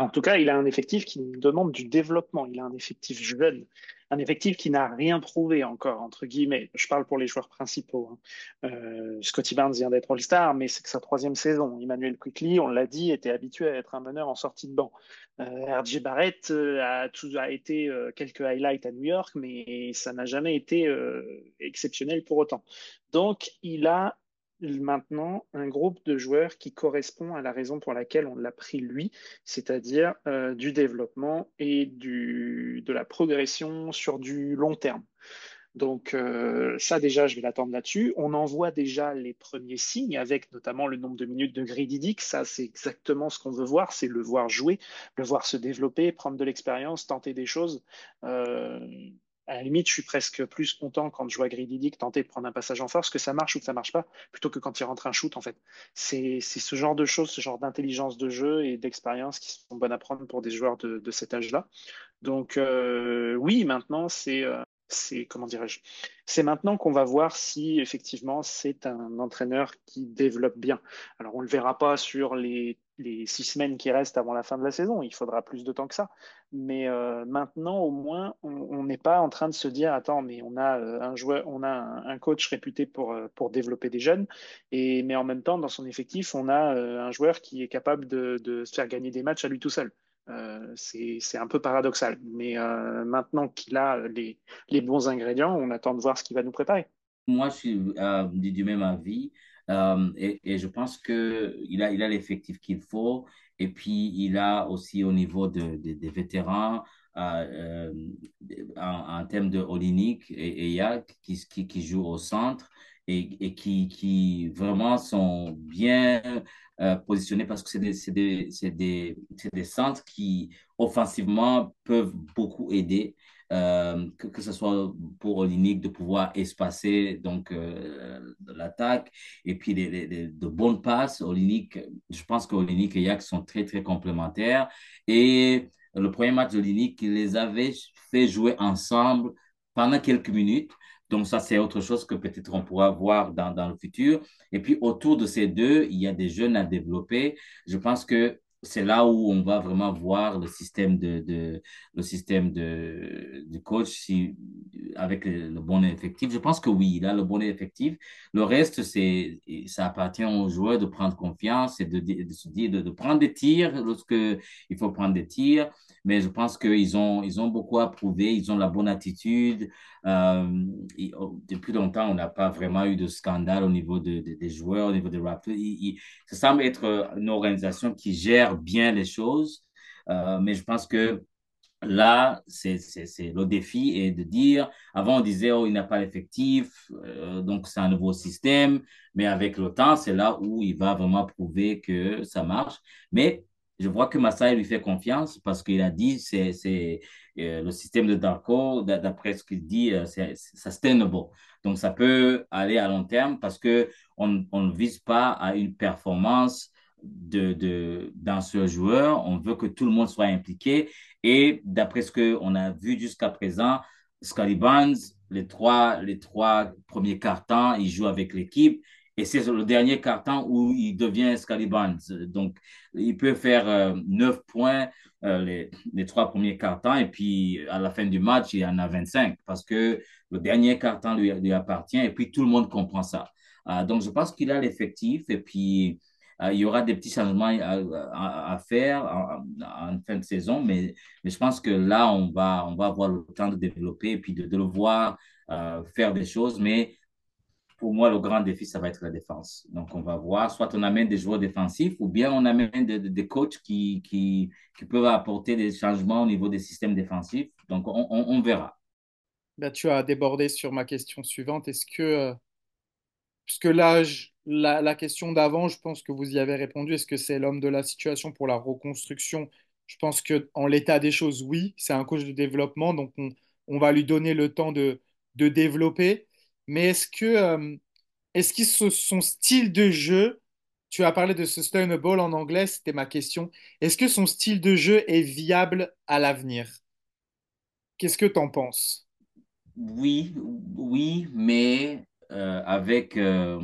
[SPEAKER 2] En tout cas, il a un effectif qui demande du développement. Il a un effectif jeune, un effectif qui n'a rien prouvé encore, entre guillemets. Je parle pour les joueurs principaux. Hein. Euh, Scotty Barnes vient d'être All-Star, mais c'est sa troisième saison. Emmanuel Quickly, on l'a dit, était habitué à être un meneur en sortie de banc. Euh, RJ Barrett euh, a, a été euh, quelques highlights à New York, mais ça n'a jamais été exceptionnel pour autant. Donc, il a maintenant un groupe de joueurs qui correspond à la raison pour laquelle on l'a pris lui, c'est-à-dire euh, du développement et de la progression sur du long terme. Donc euh, ça déjà, je vais l'attendre là-dessus. On en voit déjà les premiers signes avec notamment le nombre de minutes de Grady Dick. Ça, c'est exactement ce qu'on veut voir, c'est le voir jouer, le voir se développer, prendre de l'expérience, tenter des choses. Euh, à la limite, je suis presque plus content quand je vois Grady Dick tenter de prendre un passage en force, que ça marche ou que ça marche pas, plutôt que quand il rentre un shoot, en fait. C'est ce genre de choses, ce genre d'intelligence de jeu et d'expérience qui sont bonnes à prendre pour des joueurs de, de cet âge-là. Donc, euh, oui, maintenant, c'est euh, c'est comment dirais-je C'est maintenant qu'on va voir si effectivement c'est un entraîneur qui développe bien. Alors on le verra pas sur les, les, six semaines qui restent avant la fin de la saison. Il faudra plus de temps que ça. Mais euh, maintenant au moins on n'est pas en train de se dire attends mais on a euh, un joueur, on a un, coach réputé pour euh, pour développer des jeunes et mais en même temps dans son effectif on a un joueur qui est capable de, de se faire gagner des matchs à lui tout seul. C'est un peu paradoxal. Mais maintenant qu'il a les, les, bons ingrédients, on attend de voir ce qu'il va nous préparer.
[SPEAKER 5] Moi, je suis du même avis. Et, et, je pense qu'il a, il a l'effectif qu'il faut. Et puis, il a aussi au niveau de, des vétérans, en, en, termes de Olinik et, et qui, qui, qui jouent au centre et, et qui, qui vraiment sont bien euh, positionnés parce que c'est des, des, des, des, centres qui, offensivement, peuvent beaucoup aider. Euh, que, que, ce soit pour Olinik de pouvoir espacer donc euh, l'attaque et puis les, de bonnes passes. Olinik, je pense qu'Olinik et Yak sont très très complémentaires et le premier match de Olinik, il les avait fait jouer ensemble pendant quelques minutes. Donc, ça, c'est autre chose que peut-être on pourra voir dans, dans le futur. Et puis, autour de ces deux, il y a des jeunes à développer. Je pense que c'est là où on va vraiment voir le système de, de le système de, coach si, avec le, bon effectif. Je pense que oui, il a le bon effectif. Le reste, c'est ça appartient aux joueurs de prendre confiance et de, se dire de, prendre des tirs lorsque il faut prendre des tirs. Mais je pense qu'ils ont ils ont beaucoup à prouver. Ils ont la bonne attitude. Euh, oh, depuis longtemps, on n'a pas vraiment eu de scandale au niveau de, des joueurs, au niveau des Raptors. ça semble être une organisation qui gère bien les choses, euh, mais je pense que là, c'est le défi est de dire, avant on disait, oh, il n'a pas l'effectif, euh, donc c'est un nouveau système, mais avec le temps, c'est là où il va vraiment prouver que ça marche. Mais je vois que Masai lui fait confiance parce qu'il a dit c'est euh, le système de Darko, d'après ce qu'il dit, euh, c'est sustainable. Donc, ça peut aller à long terme parce que on, on ne vise pas à une performance de, de, dans ce joueur. On veut que tout le monde soit impliqué. Et d'après ce qu'on a vu jusqu'à présent, Scotty Barnes, les trois, les trois premiers cartons, il joue avec l'équipe. Et c'est le dernier carton où il devient Scalibans. Donc, il peut faire euh, 9 points euh, les, les, trois premiers cartons et puis à la fin du match, il en a 25 parce que le dernier carton lui, lui appartient et puis tout le monde comprend ça. Euh, donc, je pense qu'il a l'effectif et puis il y aura des petits changements à, à, faire en, fin de saison, mais, mais je pense que là, on va, on va avoir le temps de développer et puis de, le voir euh, faire des choses. Mais pour moi, le grand défi, ça va être la défense. Donc, on va voir, soit on amène des joueurs défensifs ou bien on amène des, des coachs qui, qui, qui, peuvent apporter des changements au niveau des systèmes défensifs. Donc, on, on, verra.
[SPEAKER 3] Bah, tu as débordé sur ma question suivante. Est-ce que, euh, puisque là, la, question d'avant, je pense que vous y avez répondu, est-ce que c'est l'homme de la situation pour la reconstruction? Je pense qu'en l'état des choses, oui, c'est un coach de développement, donc on, on va lui donner le temps de, de développer. Mais est-ce que, euh, est-ce que son style de jeu, tu as parlé de sustainable en anglais, c'était ma question. Est-ce que son style de jeu est viable à l'avenir? Qu'est-ce que tu en penses?
[SPEAKER 5] Oui, oui, mais euh, avec, euh,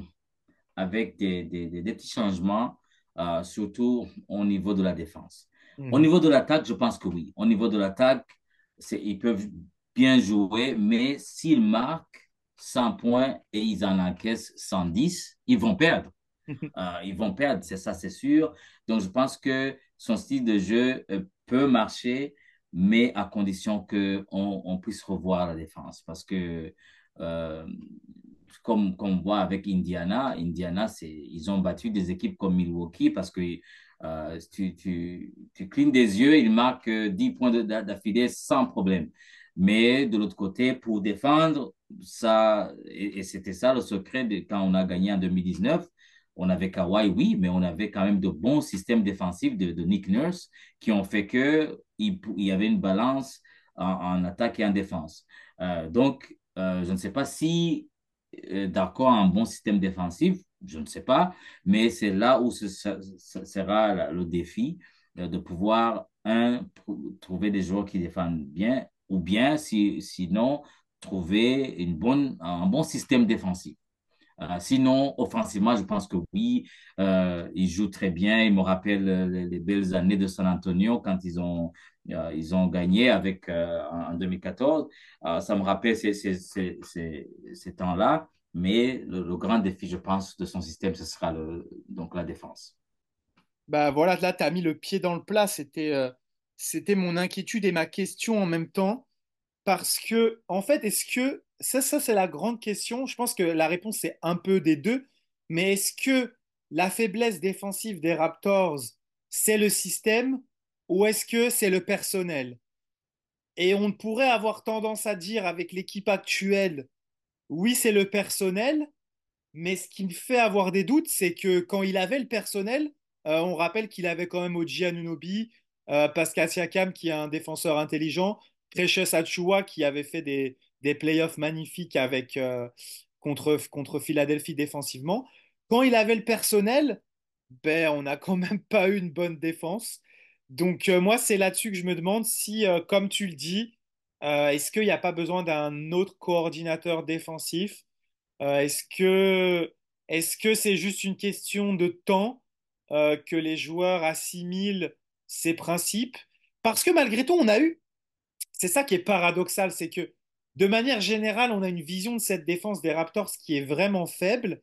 [SPEAKER 5] avec des, des, des, petits changements, euh, surtout au niveau de la défense. Mmh. Au niveau de l'attaque, je pense que oui. Au niveau de l'attaque, ils peuvent bien jouer, mais s'ils marquent, 100 points et ils en encaissent 110, ils vont perdre. <laughs> euh, ils vont perdre, c'est ça, c'est sûr. Donc, je pense que son style de jeu euh, peut marcher, mais à condition qu'on on puisse revoir la défense. Parce que, euh, comme, comme on voit avec Indiana, Indiana, ils ont battu des équipes comme Milwaukee parce que euh, tu, tu, tu clignes des yeux, ils marquent 10 points d'affilée sans problème. Mais de l'autre côté, pour défendre, ça, et, c'était ça le secret de quand on a gagné en 2019. On avait Kawhi, oui, mais on avait quand même de bons systèmes défensifs de, Nick Nurse qui ont fait qu'il il y avait une balance en, attaque et en défense. Euh, donc, euh, je ne sais pas si euh, d'accord un bon système défensif, je ne sais pas, mais c'est là où sera le défi euh, de pouvoir, un, trouver des joueurs qui défendent bien, ou bien, si, sinon, trouver un bon système défensif. Euh, sinon, offensivement, je pense que oui, euh, ils jouent très bien. Il me rappelle les, belles années de San Antonio quand ils ont, euh, ils ont gagné avec, en 2014. ça me rappelle ces, ces, ces, ces temps-là. Mais le, grand défi, je pense, de son système, ce sera le, donc la défense.
[SPEAKER 3] Bah voilà, là, tu as mis le pied dans le plat. C'était c'était mon inquiétude et ma question en même temps. Parce que, en fait, est-ce que ça, ça c'est la grande question. Je pense que la réponse c'est un peu des deux. Mais est-ce que la faiblesse défensive des Raptors, c'est le système ou est-ce que c'est le personnel? Et on pourrait avoir tendance à dire avec l'équipe actuelle, oui, c'est le personnel, mais ce qui me fait avoir des doutes, c'est que quand il avait le personnel, euh, on rappelle qu'il avait quand même Oji Anunobi, euh, Pascal Siakam qui est un défenseur intelligent, Precious Achua qui avait fait des, des playoffs magnifiques avec, euh, contre, contre Philadelphie défensivement. Quand il avait le personnel, ben, on n'a quand même pas eu une bonne défense. Donc euh, moi, c'est là-dessus que je me demande si, euh, comme tu le dis, est-ce qu'il n'y a pas besoin d'un autre coordinateur défensif? Est-ce que est-ce que c'est juste une question de temps que les joueurs assimilent ces principes? Parce que malgré tout, on a eu, c'est ça qui est paradoxal, c'est que de manière générale, on a une vision de cette défense des Raptors qui est vraiment faible,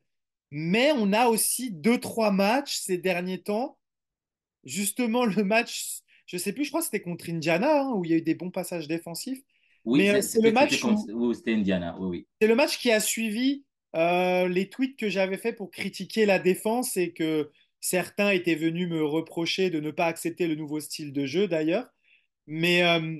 [SPEAKER 3] mais on a aussi deux, trois matchs ces derniers temps. Justement, le match, je ne sais plus, je crois que c'était contre Indiana, hein, où il y a eu des bons passages défensifs.
[SPEAKER 5] Oui, euh, c'est le match. c'était Indiana, oui, oui.
[SPEAKER 3] C'est le match qui a suivi euh, les tweets que j'avais fait pour critiquer la défense et que certains étaient venus me reprocher de ne pas accepter le nouveau style de jeu d'ailleurs. Mais euh,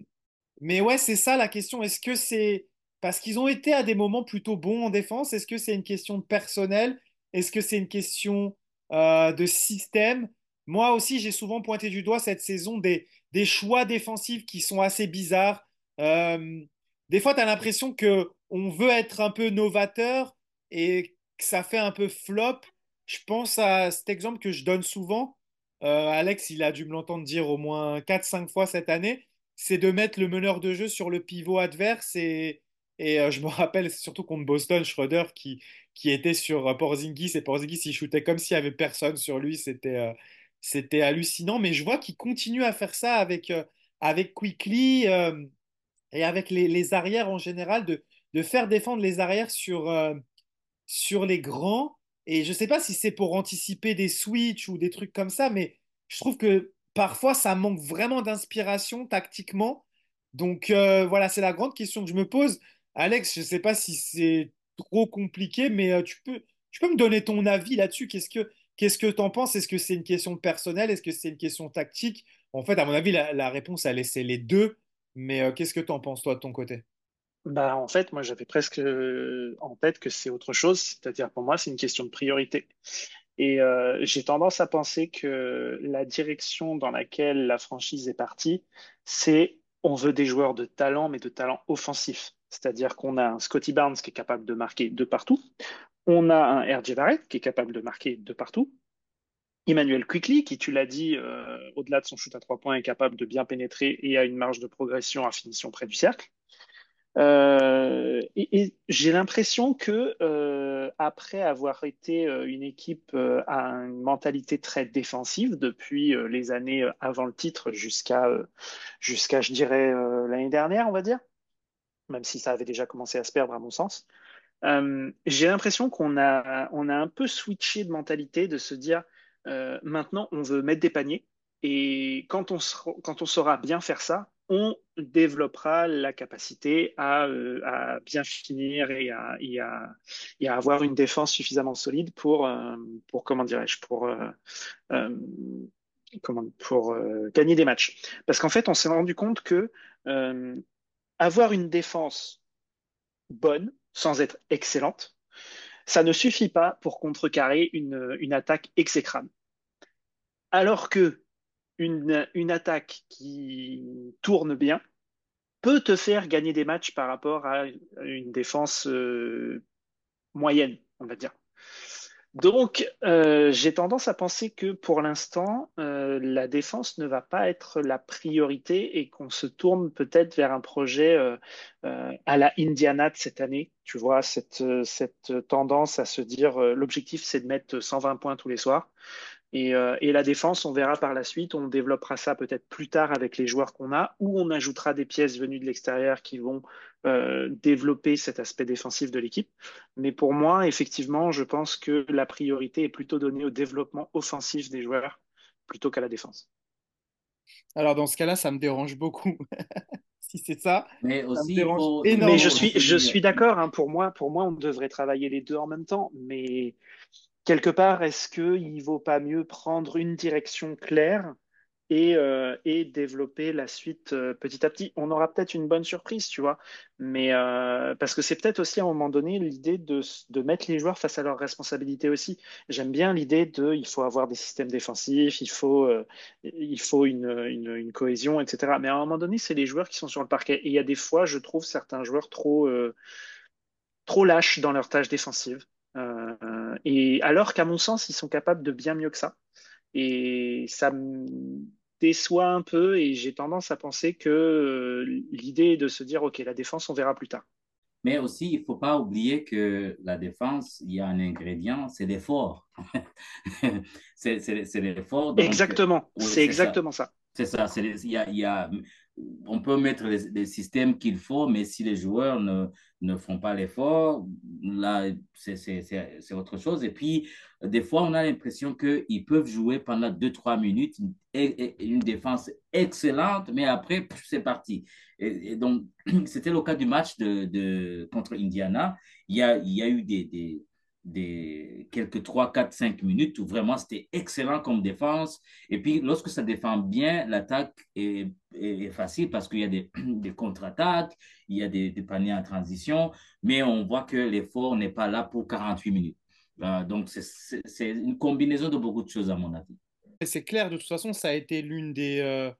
[SPEAKER 3] mais ouais, c'est ça la question. Est-ce que c'est parce qu'ils ont été à des moments plutôt bons en défense Est-ce que c'est une question de personnel Est-ce que c'est une question euh, de système? Moi aussi, j'ai souvent pointé du doigt cette saison des, choix défensifs qui sont assez bizarres. Des fois, tu as l'impression qu'on veut être un peu novateur et que ça fait un peu flop. Je pense à cet exemple que je donne souvent. Euh, Alex, il a dû me l'entendre dire au moins 4-5 fois cette année c'est de mettre le meneur de jeu sur le pivot adverse. Et, et euh, je me rappelle surtout contre Boston, Schroeder qui, qui était sur euh, Porzingis. Et Porzingis, il shootait comme s'il n'y avait personne sur lui. C'était euh, c'était hallucinant. Mais je vois qu'il continue à faire ça avec, avec Quickly et avec les, les, arrières en général, de, de faire défendre les arrières sur, sur les grands. Et je ne sais pas si c'est pour anticiper des switches ou des trucs comme ça, mais je trouve que parfois ça manque vraiment d'inspiration tactiquement. Donc euh, voilà, c'est la grande question que je me pose. Alex, je ne sais pas si c'est trop compliqué, mais euh, tu, peux, tu peux me donner ton avis là-dessus? Qu'est-ce que qu'est-ce que tu en penses? Est-ce que c'est une question personnelle? Est-ce que c'est une question tactique? En fait, à mon avis, la, réponse, elle c'est les deux. Mais euh, qu'est-ce que tu en penses, toi, de ton côté?
[SPEAKER 2] Bah, en fait, moi, j'avais presque en tête que c'est autre chose. C'est-à-dire, pour moi, c'est une question de priorité. Et euh, j'ai tendance à penser que la direction dans laquelle la franchise est partie, c'est on veut des joueurs de talent, mais de talent offensif. C'est-à-dire qu'on a un Scotty Barnes qui est capable de marquer de partout. On a un RJ Barrett qui est capable de marquer de partout. Emmanuel Quickly, qui, tu l'as dit, euh, au-delà de son shoot à trois points, est capable de bien pénétrer et a une marge de progression à finition près du cercle. Euh, et, j'ai l'impression que euh, après avoir été euh, une équipe à une mentalité très défensive depuis les années avant le titre jusqu'à jusqu'à je dirais l'année dernière, on va dire, même si ça avait déjà commencé à se perdre à mon sens. j'ai l'impression qu'on a on a un peu switché de mentalité de se dire maintenant on veut mettre des paniers et quand on, quand on saura bien faire ça, on développera la capacité à, euh, bien finir et à, avoir une défense suffisamment solide pour, euh, comment dirais-je, pour, euh, gagner des matchs. Parce qu'en fait, on s'est rendu compte que avoir une défense bonne, sans être excellente, ça ne suffit pas pour contrecarrer une attaque exécrable. Alors que une, attaque qui tourne bien peut te faire gagner des matchs par rapport à une défense euh, moyenne, on va dire. Donc, euh, j'ai tendance à penser que pour l'instant, euh, la défense ne va pas être la priorité et qu'on se tourne peut-être vers un projet à la Indiana de cette année. Tu vois, cette, cette tendance à se dire, l'objectif, c'est de mettre 120 points tous les soirs. Et, et, la défense, on verra par la suite, on développera ça peut-être plus tard avec les joueurs qu'on a, ou on ajoutera des pièces venues de l'extérieur qui vont euh, développer cet aspect défensif de l'équipe. Mais pour moi, effectivement, je pense que la priorité est plutôt donnée au développement offensif des joueurs plutôt qu'à la défense.
[SPEAKER 3] Alors dans ce cas-là, ça me dérange beaucoup. <laughs> si c'est ça.
[SPEAKER 5] Mais aussi,
[SPEAKER 2] mais je suis, je suis d'accord. Hein, pour moi, pour moi, on devrait travailler les deux en même temps. Mais quelque part, est-ce qu'il ne vaut pas mieux prendre une direction claire et, euh, développer la suite euh, petit à petit? On aura peut-être une bonne surprise, tu vois, mais euh, parce que c'est peut-être aussi à un moment donné l'idée de, mettre les joueurs face à leurs responsabilités aussi. J'aime bien l'idée de il faut avoir des systèmes défensifs, il faut, une, cohésion, etc. Mais à un moment donné, c'est les joueurs qui sont sur le parquet. Et il y a des fois, je trouve certains joueurs trop, trop lâches dans leurs tâches défensives. Et alors qu'à mon sens, ils sont capables de bien mieux que ça. Et ça déçoit un peu et j'ai tendance à penser que euh, l'idée est de se dire, OK, la défense, on verra plus tard.
[SPEAKER 5] Mais aussi, il ne faut pas oublier que la défense, il y a un ingrédient, c'est l'effort. <laughs> c'est l'effort.
[SPEAKER 2] Exactement, c'est exactement ça.
[SPEAKER 5] C'est ça. Il y a, y a, on peut mettre les, systèmes qu'il faut, mais si les joueurs ne, ne font pas l'effort, là, c'est autre chose. Et puis, des fois, on a l'impression qu'ils peuvent jouer pendant 2-3 minutes une, une, défense excellente, mais après, c'est parti. Et, donc, <clears throat> c'était le cas du match de, de, contre Indiana. Il y a, il y a eu des, des des quelques 3, 4, 5 minutes où vraiment c'était excellent comme défense. Et puis, lorsque ça défend bien, l'attaque est, facile parce qu'il y a <clears throat> des, contre-attaques, il y a des, des, paniers en transition, mais on voit que l'effort n'est pas là pour 48 minutes. Euh, donc, c'est une combinaison de beaucoup de choses, à mon avis.
[SPEAKER 3] C'est clair, de toute façon, ça a été l'une des, euh,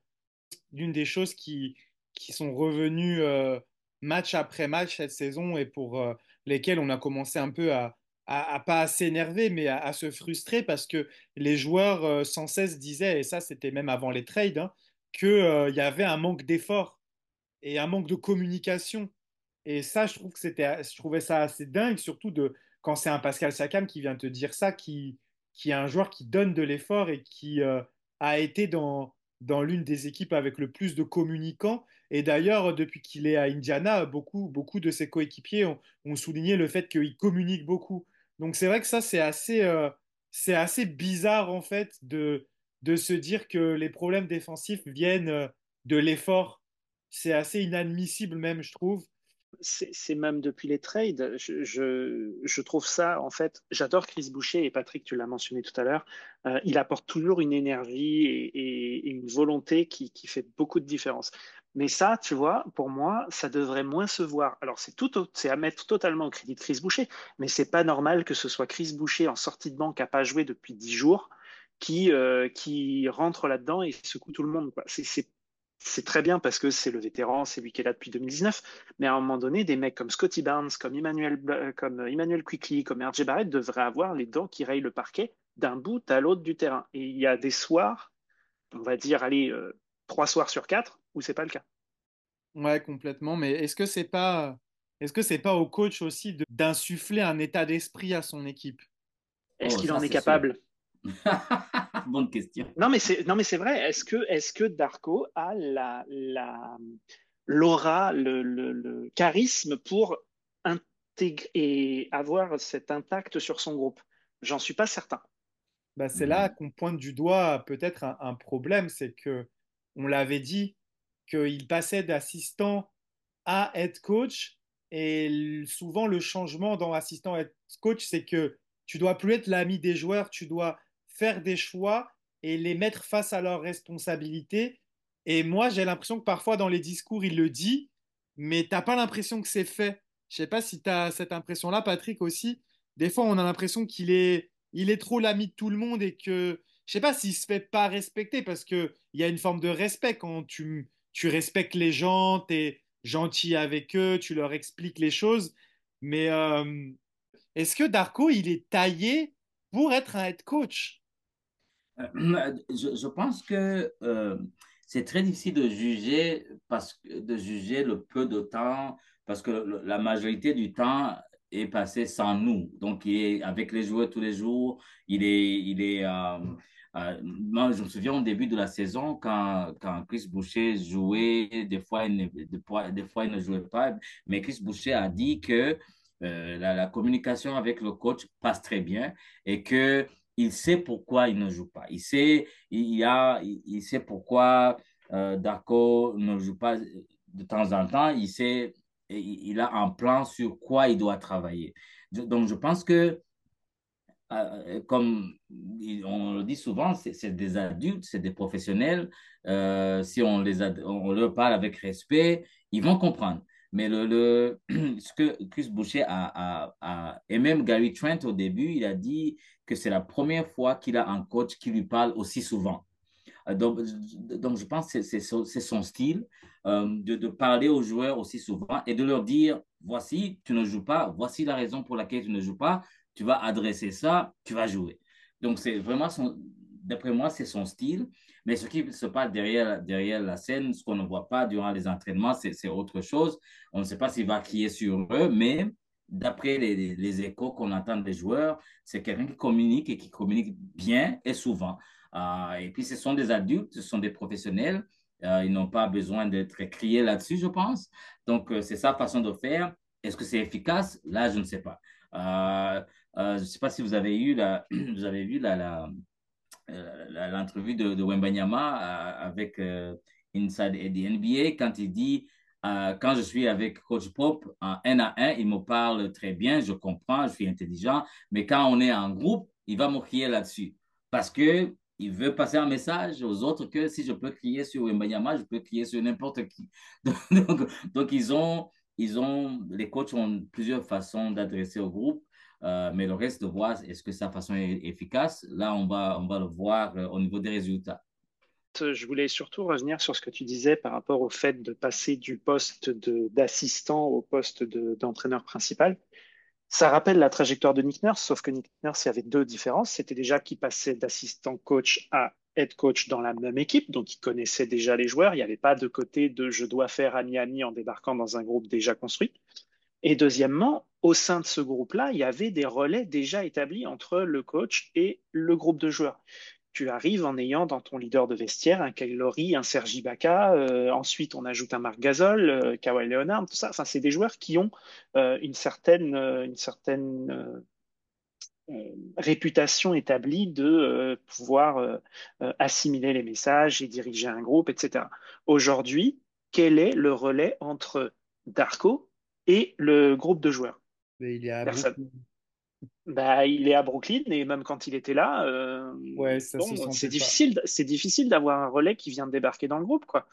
[SPEAKER 3] des choses qui, qui sont revenues euh, match après match cette saison et pour lesquelles on a commencé un peu à à, pas à s'énerver, mais à, se frustrer parce que les joueurs euh, sans cesse disaient, et ça c'était même avant les trades, hein, qu'il euh, y avait un manque d'effort et un manque de communication. Et ça, je, trouve que c'était, je trouvais ça assez dingue, surtout de, quand c'est un Pascal Sakam qui vient te dire ça, qui, qui est un joueur qui donne de l'effort et qui euh, a été dans, dans l'une des équipes avec le plus de communicants. Et d'ailleurs, depuis qu'il est à Indiana, beaucoup, beaucoup de ses coéquipiers ont, ont souligné le fait qu'il communique beaucoup. Donc c'est vrai que ça, c'est assez, euh, bizarre en fait de, de se dire que les problèmes défensifs viennent euh, de l'effort. C'est assez inadmissible même, je trouve.
[SPEAKER 2] C'est même depuis les trades. Je, trouve ça, en fait, j'adore Chris Boucher et Patrick, tu l'as mentionné tout à l'heure. Euh, il apporte toujours une énergie et, une volonté qui, fait beaucoup de différence. Mais ça, tu vois, pour moi, ça devrait moins se voir. Alors, c'est à mettre totalement au crédit de Chris Boucher, mais c'est pas normal que ce soit Chris Boucher en sortie de banque n'a pas joué depuis dix jours qui, euh, qui rentre là-dedans et secoue tout le monde. C'est très bien parce que c'est le vétéran, c'est lui qui est là depuis 2019. Mais à un moment donné, des mecs comme Scotty Barnes, comme Emmanuel, comme Emmanuel Quickly, comme RJ Barrett devraient avoir les dents qui rayent le parquet d'un bout à l'autre du terrain. Et il y a des soirs, on va dire, allez, euh, trois soirs sur quatre, où c'est pas le cas.
[SPEAKER 3] Ouais, complètement. Mais est-ce que c'est pas, est-ce que c'est pas au coach aussi d'insuffler un état d'esprit à son équipe?
[SPEAKER 2] Est-ce oh, qu'il en est, capable? <laughs>
[SPEAKER 5] Bonne question.
[SPEAKER 2] Non, mais c'est non, mais c'est vrai. Est-ce que est-ce que Darko a la la l'aura, le, le, charisme pour intégrer et avoir cet impact sur son groupe? J'en suis pas certain.
[SPEAKER 3] Bah, c'est là qu'on pointe du doigt peut-être un, un problème, c'est que on l'avait dit, qu'il passait d'assistant à head coach. Et souvent, le changement dans assistant head coach, c'est que tu dois plus être l'ami des joueurs, tu dois faire des choix et les mettre face à leurs responsabilités. Et moi, j'ai l'impression que parfois, dans les discours, il le dit, mais tu n'as pas l'impression que c'est fait. Je sais pas si tu as cette impression-là, Patrick, aussi. Des fois, on a l'impression qu'il est, il est trop l'ami de tout le monde et que je sais pas s'il se fait pas respecter parce qu'il y a une forme de respect quand tu, tu respectes les gens, tu es gentil avec eux, tu leur expliques les choses. Mais euh, est-ce que Darko, il est taillé pour être un head coach? <clears throat>
[SPEAKER 5] je, pense que c'est très difficile de juger, parce de juger le peu de temps, parce que la majorité du temps est passé sans nous. Donc, il est avec les joueurs tous les jours. Il est, il est, euh, euh, moi, je me souviens au début de la saison, quand, quand Chris Boucher jouait, des fois, il ne, des fois, il ne jouait pas, mais Chris Boucher a dit que euh, la, communication avec le coach passe très bien et que il sait pourquoi il ne joue pas. Il sait, il, a, il, sait pourquoi euh, ne joue pas de temps en temps. Il sait, il a un plan sur quoi il doit travailler. Donc, je pense que, euh, comme on le dit souvent, c'est des adultes, c'est des professionnels. Euh, si on, les on leur parle avec respect, ils vont comprendre. Mais le, le, <clears throat> ce que Chris Boucher a, a, et même Gary Trent au début, il a dit que c'est la première fois qu'il a un coach qui lui parle aussi souvent. Euh, donc, donc je pense que c'est son style euh, de, de, parler aux joueurs aussi souvent et de leur dire, voici, tu ne joues pas, voici la raison pour laquelle tu ne joues pas, tu vas adresser ça, tu vas jouer. Donc, c'est vraiment d'après moi, c'est son style. Mais ce qui se passe derrière, derrière la scène, ce qu'on ne voit pas durant les entraînements, c'est autre chose. On ne sait pas s'il va crier sur eux, mais d'après les, échos qu'on entend des joueurs, c'est quelqu'un qui communique et qui communique bien et souvent. Euh, et puis, ce sont des adultes, ce sont des professionnels. Euh, ils n'ont pas besoin d'être criés là-dessus, je pense. Donc, euh, c'est sa façon de faire. Est-ce que c'est efficace? Là, je ne sais pas. je ne sais pas si vous avez eu <clears throat> vous avez vu la, l'entrevue de, de Wembanyama euh, avec euh, Inside the NBA quand il dit quand je suis avec Coach Pop en 1 à 1, il me parle très bien, je comprends, je suis intelligent, mais quand on est en groupe, il va me crier là-dessus parce que il veut passer un message aux autres que si je peux crier sur Wembanyama, je peux crier sur n'importe qui. <laughs> Donc, donc, ils ont, ils ont, les coachs ont plusieurs façons d'adresser au groupe. Euh, mais le reste de voir est-ce que sa façon est efficace, là, on va, on va le voir euh, au niveau des résultats.
[SPEAKER 2] Je voulais surtout revenir sur ce que tu disais par rapport au fait de passer du poste d'assistant au poste d'entraîneur principal. Ça rappelle la trajectoire de Nick Nurse, sauf que Nick Nurse, il y avait deux différences. C'était déjà qu'il passait d'assistant coach à head coach dans la même équipe, donc il connaissait déjà les joueurs. Il n'y avait pas de côté de je dois faire ami-ami en débarquant dans un groupe déjà construit. Et deuxièmement, au sein de ce groupe-là, il y avait des relais déjà établis entre le coach et le groupe de joueurs. Tu arrives en ayant dans ton leader de vestiaire un Kyle un Sergi Ibaka, euh, ensuite on ajoute un Marc Gasol, euh, Kawhi Leonard, tout ça. Enfin, c'est des joueurs qui ont euh, une certaine, une certaine réputation établie de pouvoir assimiler les messages et diriger un groupe, etc. Aujourd'hui, quel est le relais entre Darko et le groupe de joueurs?
[SPEAKER 3] Mais il est à
[SPEAKER 2] Bah, il est à Brooklyn et même quand il était là, euh, c'est difficile, c'est difficile d'avoir un relais qui vient de débarquer dans le groupe, quoi.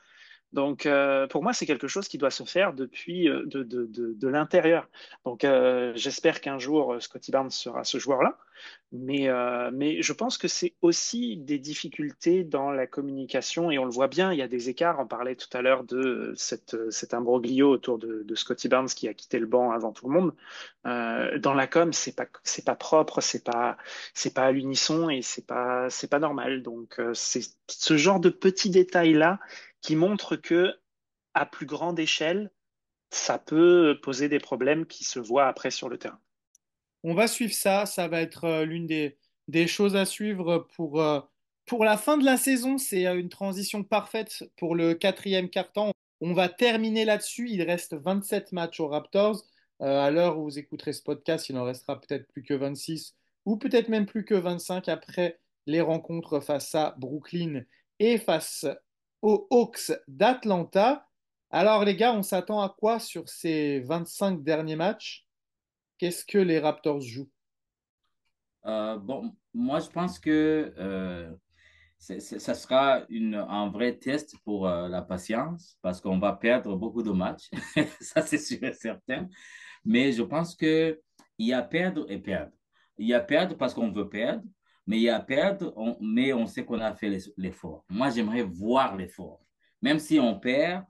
[SPEAKER 2] Donc, euh, pour moi, c'est quelque chose qui doit se faire depuis euh, de, de, de, de l'intérieur. Donc, euh, j'espère qu'un jour, Scotty Barnes sera ce joueur-là. Mais, mais je pense que c'est aussi des difficultés dans la communication et on le voit bien, il y a des écarts. On parlait tout à l'heure de cette, cet imbroglio autour de, Scotty Barnes qui a quitté le banc avant tout le monde. dans la com, c'est pas pas propre, c'est pas pas à l'unisson et c'est pas c'est pas normal. Donc, c'est ce genre de petits détails là qui montre que à plus grande échelle, ça peut poser des problèmes qui se voient après sur le terrain.
[SPEAKER 3] On va suivre ça, ça va être euh, l'une des, des, choses à suivre pour, euh, pour la fin de la saison. C'est euh, une transition parfaite pour le quatrième quart-temps. On va terminer là-dessus. Il reste 27 matchs aux Raptors. à l'heure où vous écouterez ce podcast, il en restera peut-être plus que 26 ou peut-être même plus que 25 après les rencontres face à Brooklyn et face aux Hawks d'Atlanta. Alors les gars, on s'attend à quoi sur ces 25 derniers matchs? Qu'est-ce que les Raptors jouent?
[SPEAKER 5] Euh, Bon, moi je pense que euh, ça sera un vrai test pour euh, la patience parce qu'on va perdre beaucoup de matchs, <laughs> ça c'est sûr et certain. Mais je pense qu'il y a perdre et perdre. Il y a perdre parce qu'on veut perdre mais il y a perdre, mais on sait qu'on a fait l'effort. Moi, j'aimerais voir l'effort. Même si on perd,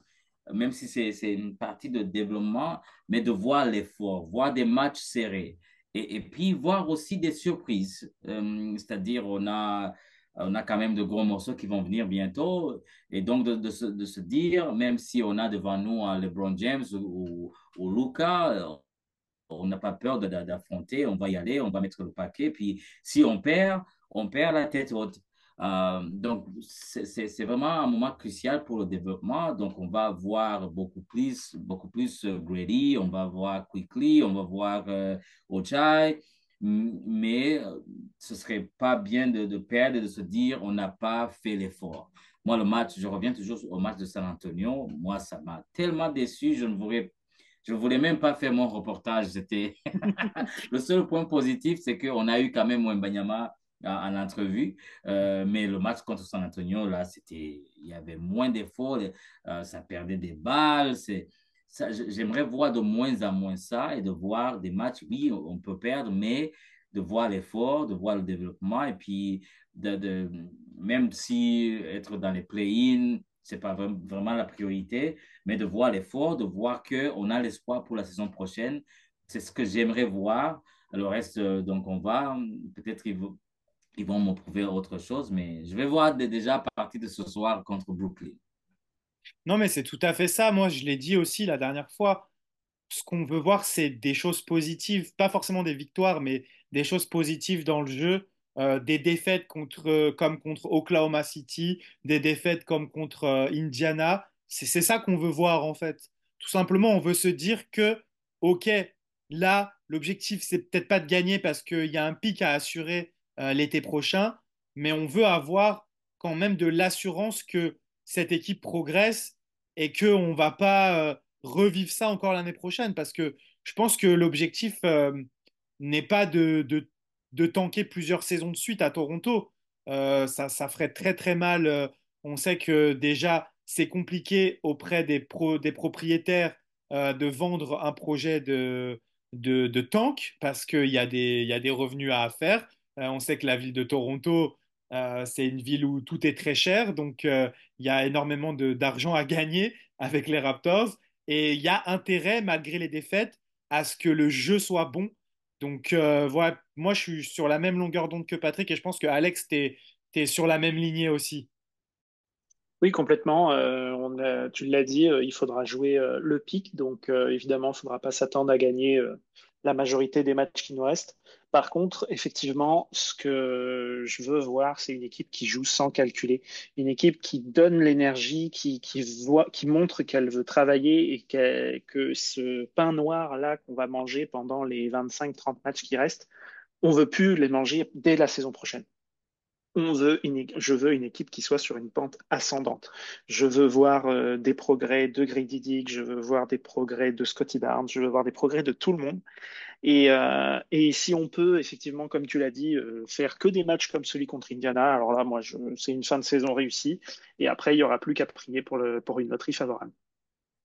[SPEAKER 5] même si c'est une partie de développement, mais de voir l'effort, voir des matchs serrés. et, puis voir aussi des surprises. C'est-à-dire, on a, on a quand même de gros morceaux qui vont venir bientôt. Et donc, de, se, de se, dire, même si on a devant nous un LeBron James ou, ou, Luca, on n'a pas peur d'affronter, on va y aller, on va mettre le paquet. Puis, si on perd, on perd la tête haute. Euh, donc, c'est vraiment un moment crucial pour le développement. Donc, on va voir beaucoup plus, beaucoup plus euh, Grady, on va voir Quickly, on va voir euh, Ochai. Mais ce serait pas bien de, perdre et de se dire on n'a pas fait l'effort. Moi, le match, je reviens toujours au match de San Antonio. Moi, ça m'a tellement déçu. Je ne voulais, je ne voulais même pas faire mon reportage. <laughs> Le seul point positif, c'est qu'on a eu quand même Mbanyama en, entrevue. Euh, mais le match contre San Antonio, là, il y avait moins d'efforts, euh, ça perdait des balles. J'aimerais voir de moins en moins ça et de voir des matchs, oui, on peut perdre, mais de voir l'effort, de voir le développement et puis de même si être dans les play-in, c'est pas vraiment la priorité, mais de voir l'effort, de voir qu'on a l'espoir pour la saison prochaine. C'est ce que j'aimerais voir. Le reste, euh, donc, on va peut-être ils vont me prouver autre chose, mais je vais voir déjà à partir de ce soir contre Brooklyn.
[SPEAKER 3] Non, mais c'est tout à fait ça. Moi, je l'ai dit aussi la dernière fois. Ce qu'on veut voir, c'est des choses positives, pas forcément des victoires, mais des choses positives dans le jeu. Euh, des défaites contre, comme contre Oklahoma City, des défaites comme contre euh, Indiana. C'est ça qu'on veut voir en fait. Tout simplement, on veut se dire que, OK, là, l'objectif, c'est peut-être pas de gagner parce qu'il y a un pic à assurer euh, l'été prochain, mais on veut avoir quand même de l'assurance que cette équipe progresse et qu'on ne va pas euh, revivre ça encore l'année prochaine, parce que je pense que l'objectif euh, n'est pas de, tanker plusieurs saisons de suite à Toronto. ça, ça, ferait très très mal. On sait que déjà, c'est compliqué auprès des, pro, des propriétaires de vendre un projet de, de, de tank parce qu'il y, a des revenus à faire. Euh, on sait que la ville de Toronto, euh, c'est une ville où tout est très cher, donc euh, il y a énormément d'argent à gagner avec les Raptors. Et il y a intérêt, malgré les défaites, à ce que le jeu soit bon. Donc voilà, moi je suis sur la même longueur d'onde que Patrick et je pense que Alex, tu es, sur la même lignée aussi.
[SPEAKER 2] Oui, complètement. tu l'as dit, il faudra jouer le pic, donc évidemment, il ne faudra pas s'attendre à gagner la majorité des matchs qui nous restent. Par contre, effectivement, ce que je veux voir, c'est une équipe qui joue sans calculer, une équipe qui donne l'énergie, qui, voit, qui montre qu'elle veut travailler et que ce pain noir là qu'on va manger pendant les 25-30 matchs qui restent, on veut plus les manger dès la saison prochaine. On veut je veux une équipe qui soit sur une pente ascendante. Je veux voir euh, des progrès de Grady Dick, je veux voir des progrès de Scotty Barnes, je veux voir des progrès de tout le monde. Et, euh, si on peut, effectivement, comme tu l'as dit, euh, faire que des matchs comme celui contre Indiana, alors là, moi, c'est une fin de saison réussie. Et après, il n'y aura plus qu'à prier pour, une loterie favorable.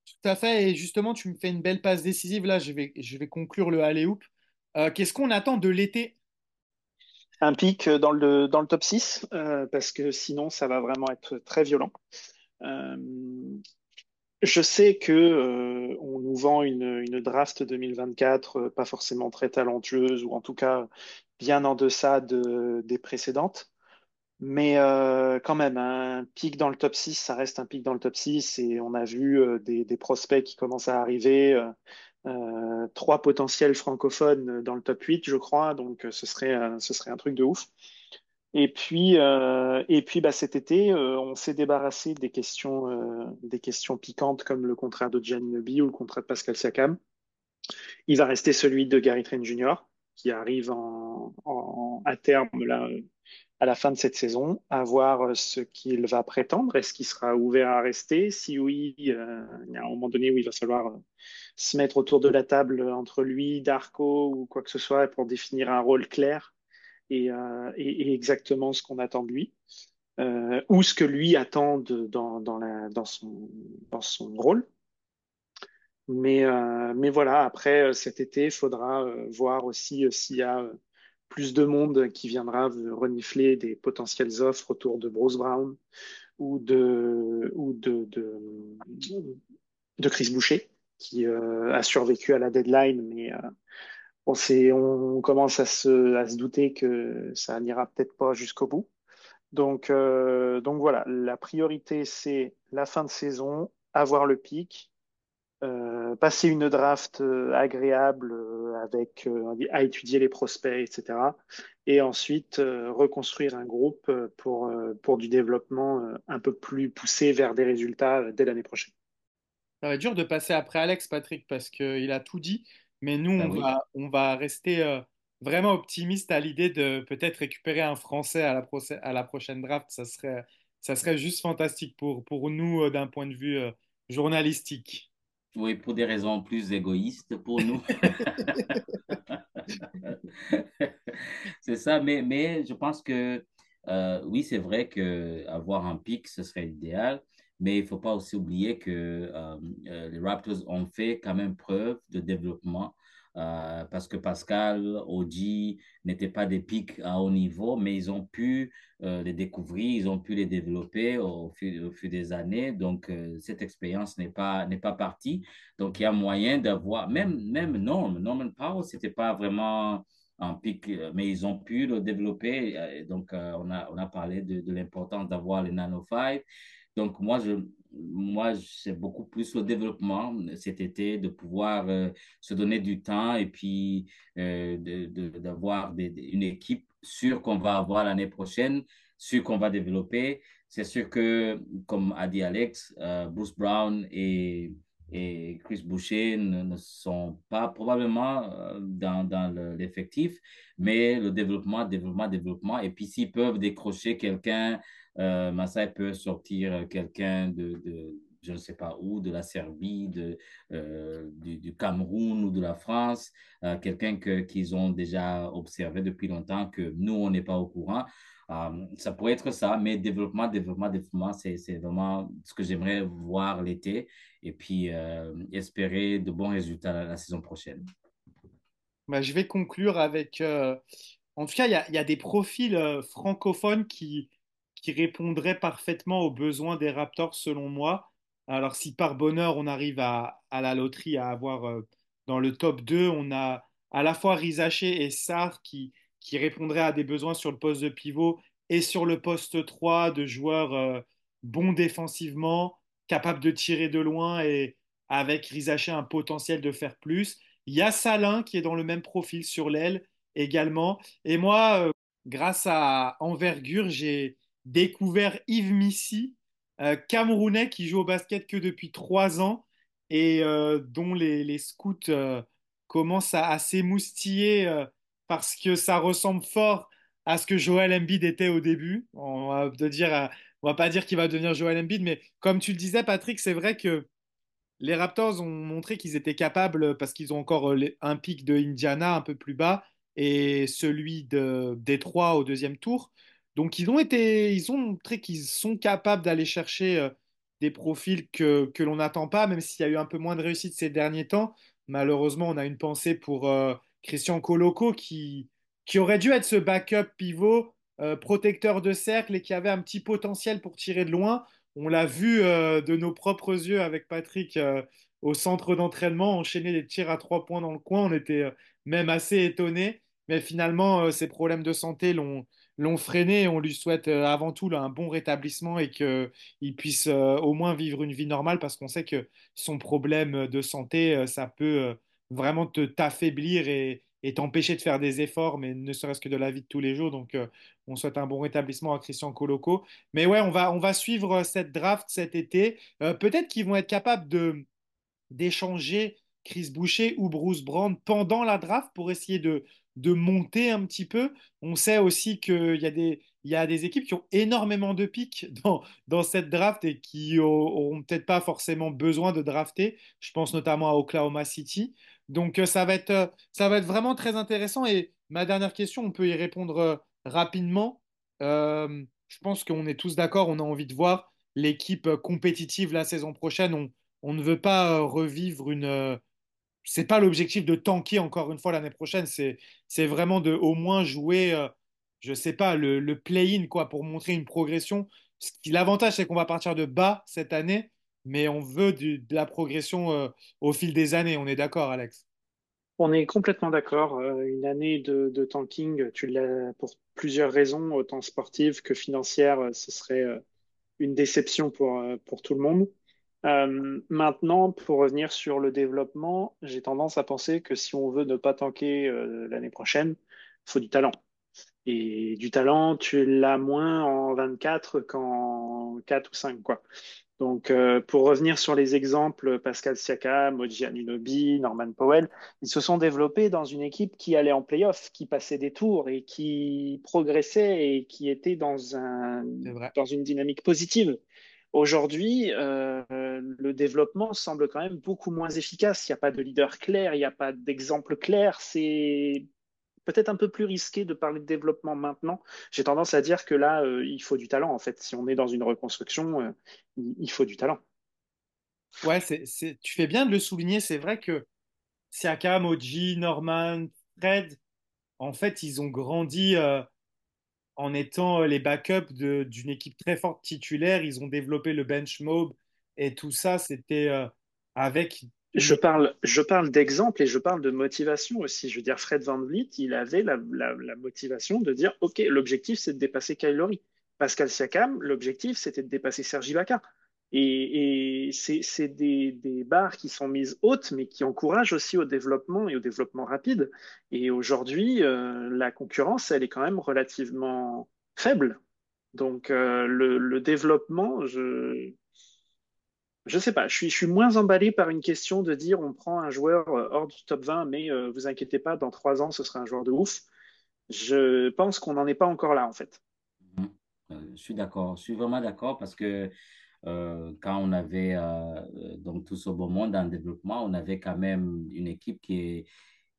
[SPEAKER 3] Tout à fait. Et justement, tu me fais une belle passe décisive. Là, je vais, conclure le alley-oop. Qu'est-ce qu'on attend de l'été?
[SPEAKER 2] Un pic dans le, top 6, parce que sinon, ça va vraiment être très violent. Je sais que euh, on nous vend une, une draft 2024 euh, pas forcément très talentueuse ou en tout cas bien en deçà de, des précédentes. Mais euh, quand même, un pic dans le top 6, ça reste un pic dans le top 6 et on a vu des, prospects qui commencent à arriver. Trois potentiels francophones dans le top 8, je crois. Donc ce serait, ce serait un truc de ouf. Et puis, euh, et puis bah, cet été, euh, on s'est débarrassé des questions, euh, des questions piquantes comme le contrat de Gianni ou le contrat de Pascal Siakam. Il va rester celui de Gary Trent Jr., qui arrive en, en, à terme là, à la fin de cette saison, à voir ce qu'il va prétendre. Est-ce qu'il sera ouvert à rester? Si oui, il y a un moment donné où il va falloir se mettre autour de la table entre lui, Darko ou quoi que ce soit pour définir un rôle clair euh, et, exactement ce qu'on attend de lui, euh, ou ce que lui attend dans, son, rôle. Euh, mais voilà, après cet été, il faudra voir aussi s'il y a plus de monde qui viendra renifler des potentielles offres autour de Bruce Brown ou de, ou de, de, Chris Boucher, qui a survécu à la deadline, mais on, on commence à se, à se douter que ça n'ira peut-être pas jusqu'au bout. Donc, euh, donc voilà, la priorité, c'est la fin de saison, avoir le pic, euh, passer une draft euh, agréable avec à étudier les prospects, etc. Et ensuite reconstruire un groupe pour, pour du développement un peu plus poussé vers des résultats dès l'année prochaine.
[SPEAKER 3] Ça va être dur de passer après Alex, Patrick, parce qu'il a tout dit. Mais nous,
[SPEAKER 5] Ben
[SPEAKER 3] on
[SPEAKER 5] oui.
[SPEAKER 3] va, on va rester vraiment optimiste à l'idée de peut-être récupérer un Français à la, à la prochaine draft. Ça serait, ça serait juste fantastique pour, pour nous euh, d'un point de vue euh, journalistique.
[SPEAKER 5] Oui, pour des raisons plus égoïstes pour nous. <laughs> C'est ça, mais, mais je pense que euh, oui, c'est vrai que avoir un pic, ce serait idéal, mais il ne faut pas aussi oublier que euh, euh, les Raptors ont fait quand même preuve de développement euh, parce que Pascal, Oji n'étaient pas des pics à haut niveau, mais ils ont pu euh, les découvrir, ils ont pu les développer au fil, des années. Donc, euh, cette expérience n'est pas, n'est pas partie. Donc, il y a moyen d'avoir, même, même Norm, Norman Powell, c'était pas vraiment en pic, mais ils ont pu le développer. Donc, on a, on a parlé de, de l'importance d'avoir les Nano 5. Donc, moi, je, moi, c'est beaucoup plus le développement cet été, de pouvoir euh, se donner du temps et puis euh, d'avoir une équipe sûre qu'on va avoir l'année prochaine, sûre qu'on va développer. C'est sûr que, comme a dit Alex, euh, Bruce Brown et et Chris Boucher ne, sont pas probablement euh, dans, dans le- l'effectif, mais le développement, développement, développement. Et puis s'ils peuvent décrocher quelqu'un, euh, Masai peut sortir quelqu'un de, de, je ne sais pas où, de la Serbie, de, euh, du, Cameroun ou de la France, euh, quelqu'un que, qu'ils ont déjà observé depuis longtemps, que nous, on n'est pas au courant. Euh, ça pourrait être ça, mais développement, développement, développement, c'est, vraiment ce que j'aimerais voir l'été et puis euh, espérer de bons résultats la, saison prochaine.
[SPEAKER 3] Bah, je vais conclure avec... euh, en tout cas, il y a, des profils euh, francophones qui, qui répondraient parfaitement aux besoins des Raptors, selon moi. Alors, si par bonheur, on arrive à, à la loterie à avoir euh, dans le top 2, on a à la fois Rizaché et Sarr qui, qui répondraient à des besoins sur le poste de pivot et sur le poste 3 de joueurs euh, bons défensivement, capables de tirer de loin et avec Rizaché un potentiel de faire plus. Il y a Salin qui est dans le même profil sur l'aile également. Et moi, euh, grâce à Envergure, j'ai découvert Yves Missy, euh, Camerounais qui joue au basket que depuis trois ans et euh, dont les, scouts euh, commencent à, s'émoustiller parce que ça ressemble fort à ce que Joel Embiid était au début. On va, de dire, on va pas dire qu'il va devenir Joel Embiid, mais comme tu le disais, Patrick, c'est vrai que les Raptors ont montré qu'ils étaient capables, parce qu'ils ont encore un pic de Indiana un peu plus bas et celui de Détroit au deuxième tour. Donc ils ont montré qu'ils sont capables d'aller chercher euh, des profils que, l'on n'attend pas, même s'il y a eu un peu moins de réussite ces derniers temps. Malheureusement, on a une pensée pour euh, Christian Coloco qui, aurait dû être ce backup pivot, euh, protecteur de cercle et qui avait un petit potentiel pour tirer de loin. On l'a vu de nos propres yeux avec Patrick au centre d'entraînement, enchaîner des tirs à trois points dans le coin. On était même assez étonnés. Mais finalement, ses problèmes de santé l'ont l'ont freiné. On lui souhaite euh, avant tout un bon rétablissement et qu'il puisse euh, au moins vivre une vie normale parce qu'on sait que son problème de santé, euh, ça peut euh, vraiment te t'affaiblir et, t'empêcher de faire des efforts, mais ne serait-ce que de la vie de tous les jours. Donc, euh, on souhaite un bon rétablissement à Christian Coloco. Mais ouais, on va, suivre cette draft cet été. Euh, peut-être qu'ils vont être capables d'échanger Chris Boucher ou Bruce Brown pendant la draft pour essayer de, de monter un petit peu. On sait aussi qu'il y a des, y a des équipes qui ont énormément de pics <laughs> dans, dans cette draft et qui auront peut-être pas forcément besoin de drafter. Je pense notamment à Oklahoma City. Donc euh, ça va être, euh, ça va être vraiment très intéressant. Et ma dernière question, on peut y répondre euh, rapidement. Je pense qu'on est tous d'accord, on a envie de voir l'équipe compétitive la saison prochaine. On, on ne veut pas revivre une. Euh, c'est pas l'objectif de tanker encore une fois l'année prochaine. C'est, vraiment de au moins jouer, euh, je sais pas, le, le play-in quoi, pour montrer une progression. L'avantage, c'est qu'on va partir de bas cette année, mais on veut de la progression euh, au fil des années. On est d'accord, Alex?
[SPEAKER 2] On est complètement d'accord. Une année de, de tanking, tu l'as pour plusieurs raisons, autant sportives que financières, ce serait une déception pour, pour tout le monde. Euh, maintenant, pour revenir sur le développement, j'ai tendance à penser que si on veut ne pas tanker euh, l'année prochaine, il faut du talent. Et du talent, tu l'as moins en 24 qu'en 4 ou 5, quoi. Donc, euh, pour revenir sur les exemples, Pascal Siakam, Moji Anunoby, Norman Powell, ils se sont développés dans une équipe qui allait en playoff, qui passait des tours et qui progressait et qui était dans, un, dans une dynamique positive. Aujourd'hui, euh, le développement semble quand même beaucoup moins efficace. Il n'y a pas de leader clair, il n'y a pas d'exemple clair. C'est peut-être un peu plus risqué de parler de développement maintenant. J'ai tendance à dire que là, euh, il faut du talent, en fait. Si on est dans une reconstruction, euh, il faut du talent.
[SPEAKER 3] Ouais, tu fais bien de le souligner. C'est vrai que Siakam, Oji, Norman, Fred, en fait, ils ont grandi en étant euh, les backups d'une équipe très forte titulaire. Ils ont développé le bench mob et tout ça, c'était euh, avec.
[SPEAKER 2] Je parle, je parle d'exemple et je parle de motivation aussi. Je veux dire, Fred Van Vliet, il avait la, motivation de dire OK, l'objectif, c'est de dépasser Kyle Pascal Siakam, l'objectif, c'était de dépasser Sergi Ibaka. Et, c'est des, barres qui sont mises hautes, mais qui encouragent aussi au développement et au développement rapide. Et aujourd'hui, euh, la concurrence, elle est quand même relativement faible. Donc euh, le, développement, je je sais pas, je suis, je suis moins emballé par une question de dire on prend un joueur euh, hors du top 20, mais vous inquiétez pas, dans trois ans, ce sera un joueur de ouf. Je pense qu'on n'en est pas encore là, en fait.
[SPEAKER 5] Mmh. Je suis d'accord, je suis vraiment d'accord parce que euh, quand on avait euh, donc tout ce beau monde en développement, on avait quand même une équipe qui,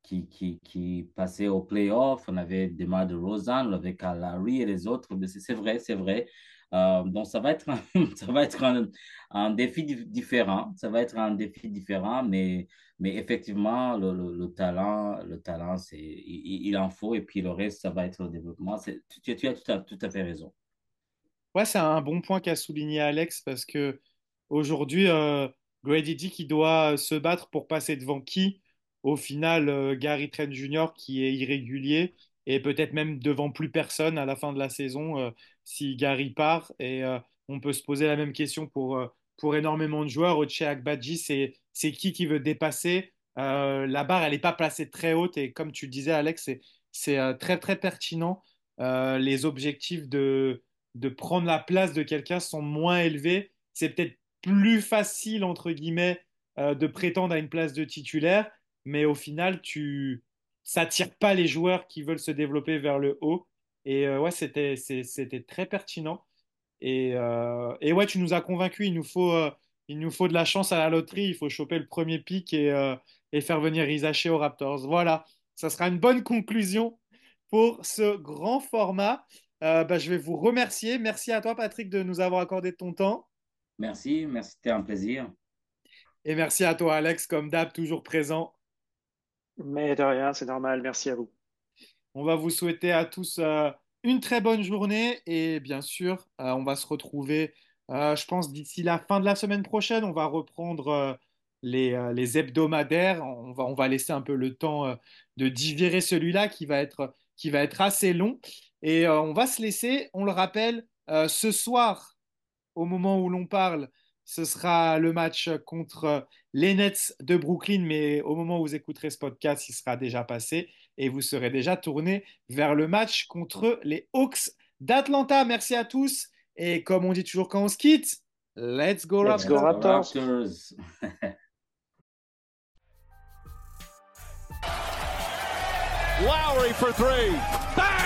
[SPEAKER 5] qui, qui, qui passait au playoff. On avait Demar de Rosanne, on avait Kalari et les autres. C'est vrai, c'est vrai. Euh, donc, ça va être, un, <laughs> ça va être un, un, défi différent. Ça va être un défi différent, mais, mais effectivement, le, le, talent, le talent il, en faut. Et puis, le reste, ça va être le développement. Tu, tu as tout à, tout à fait raison.
[SPEAKER 3] Ouais, c'est un bon point qu'a souligné Alex parce que aujourd'hui, euh, Grady qu'il doit se battre pour passer devant qui? Au final, euh, Gary Trent Jr. qui est irrégulier et peut-être même devant plus personne à la fin de la saison euh, si Gary part. Et euh, on peut se poser la même question pour, énormément de joueurs. Oche Akbadji, c'est, c'est qui qui veut dépasser? la barre, elle n'est pas placée très haute et comme tu disais, Alex, c'est, c'est très très pertinent. les objectifs de de prendre la place de quelqu'un sont moins élevés. C'est peut-être plus facile, entre guillemets, euh, de prétendre à une place de titulaire, mais au final, tu ça tire pas les joueurs qui veulent se développer vers le haut. Et euh, ouais, c'était, c'était très pertinent. Et, euh, et, ouais, tu nous as convaincus. Il nous faut, il nous faut de la chance à la loterie. Il faut choper le premier pic et, et faire venir Isaché aux Raptors. Voilà, ça sera une bonne conclusion pour ce grand format. Euh, bah, je vais vous remercier. Merci à toi, Patrick, de nous avoir accordé ton temps.
[SPEAKER 5] Merci, merci, c'était un plaisir.
[SPEAKER 3] Et merci à toi, Alex, comme d'hab, toujours présent.
[SPEAKER 2] Mais de rien, c'est normal. Merci à vous.
[SPEAKER 3] On va vous souhaiter à tous euh, une très bonne journée et bien sûr, euh, on va se retrouver, je pense, d'ici la fin de la semaine prochaine. On va reprendre les, les, hebdomadaires. On va, on va laisser un peu le temps de digérer celui-là qui va être qui va être assez long. Et euh, on va se laisser, on le rappelle, euh, ce soir, au moment où l'on parle, ce sera le match contre les Nets de Brooklyn, mais au moment où vous écouterez ce podcast, il sera déjà passé et vous serez déjà tourné vers le match contre les Hawks d'Atlanta. Merci à tous et comme on dit toujours quand on se quitte, let's go let's Go Raptors. <laughs>
[SPEAKER 1] Lowry for three. Bang!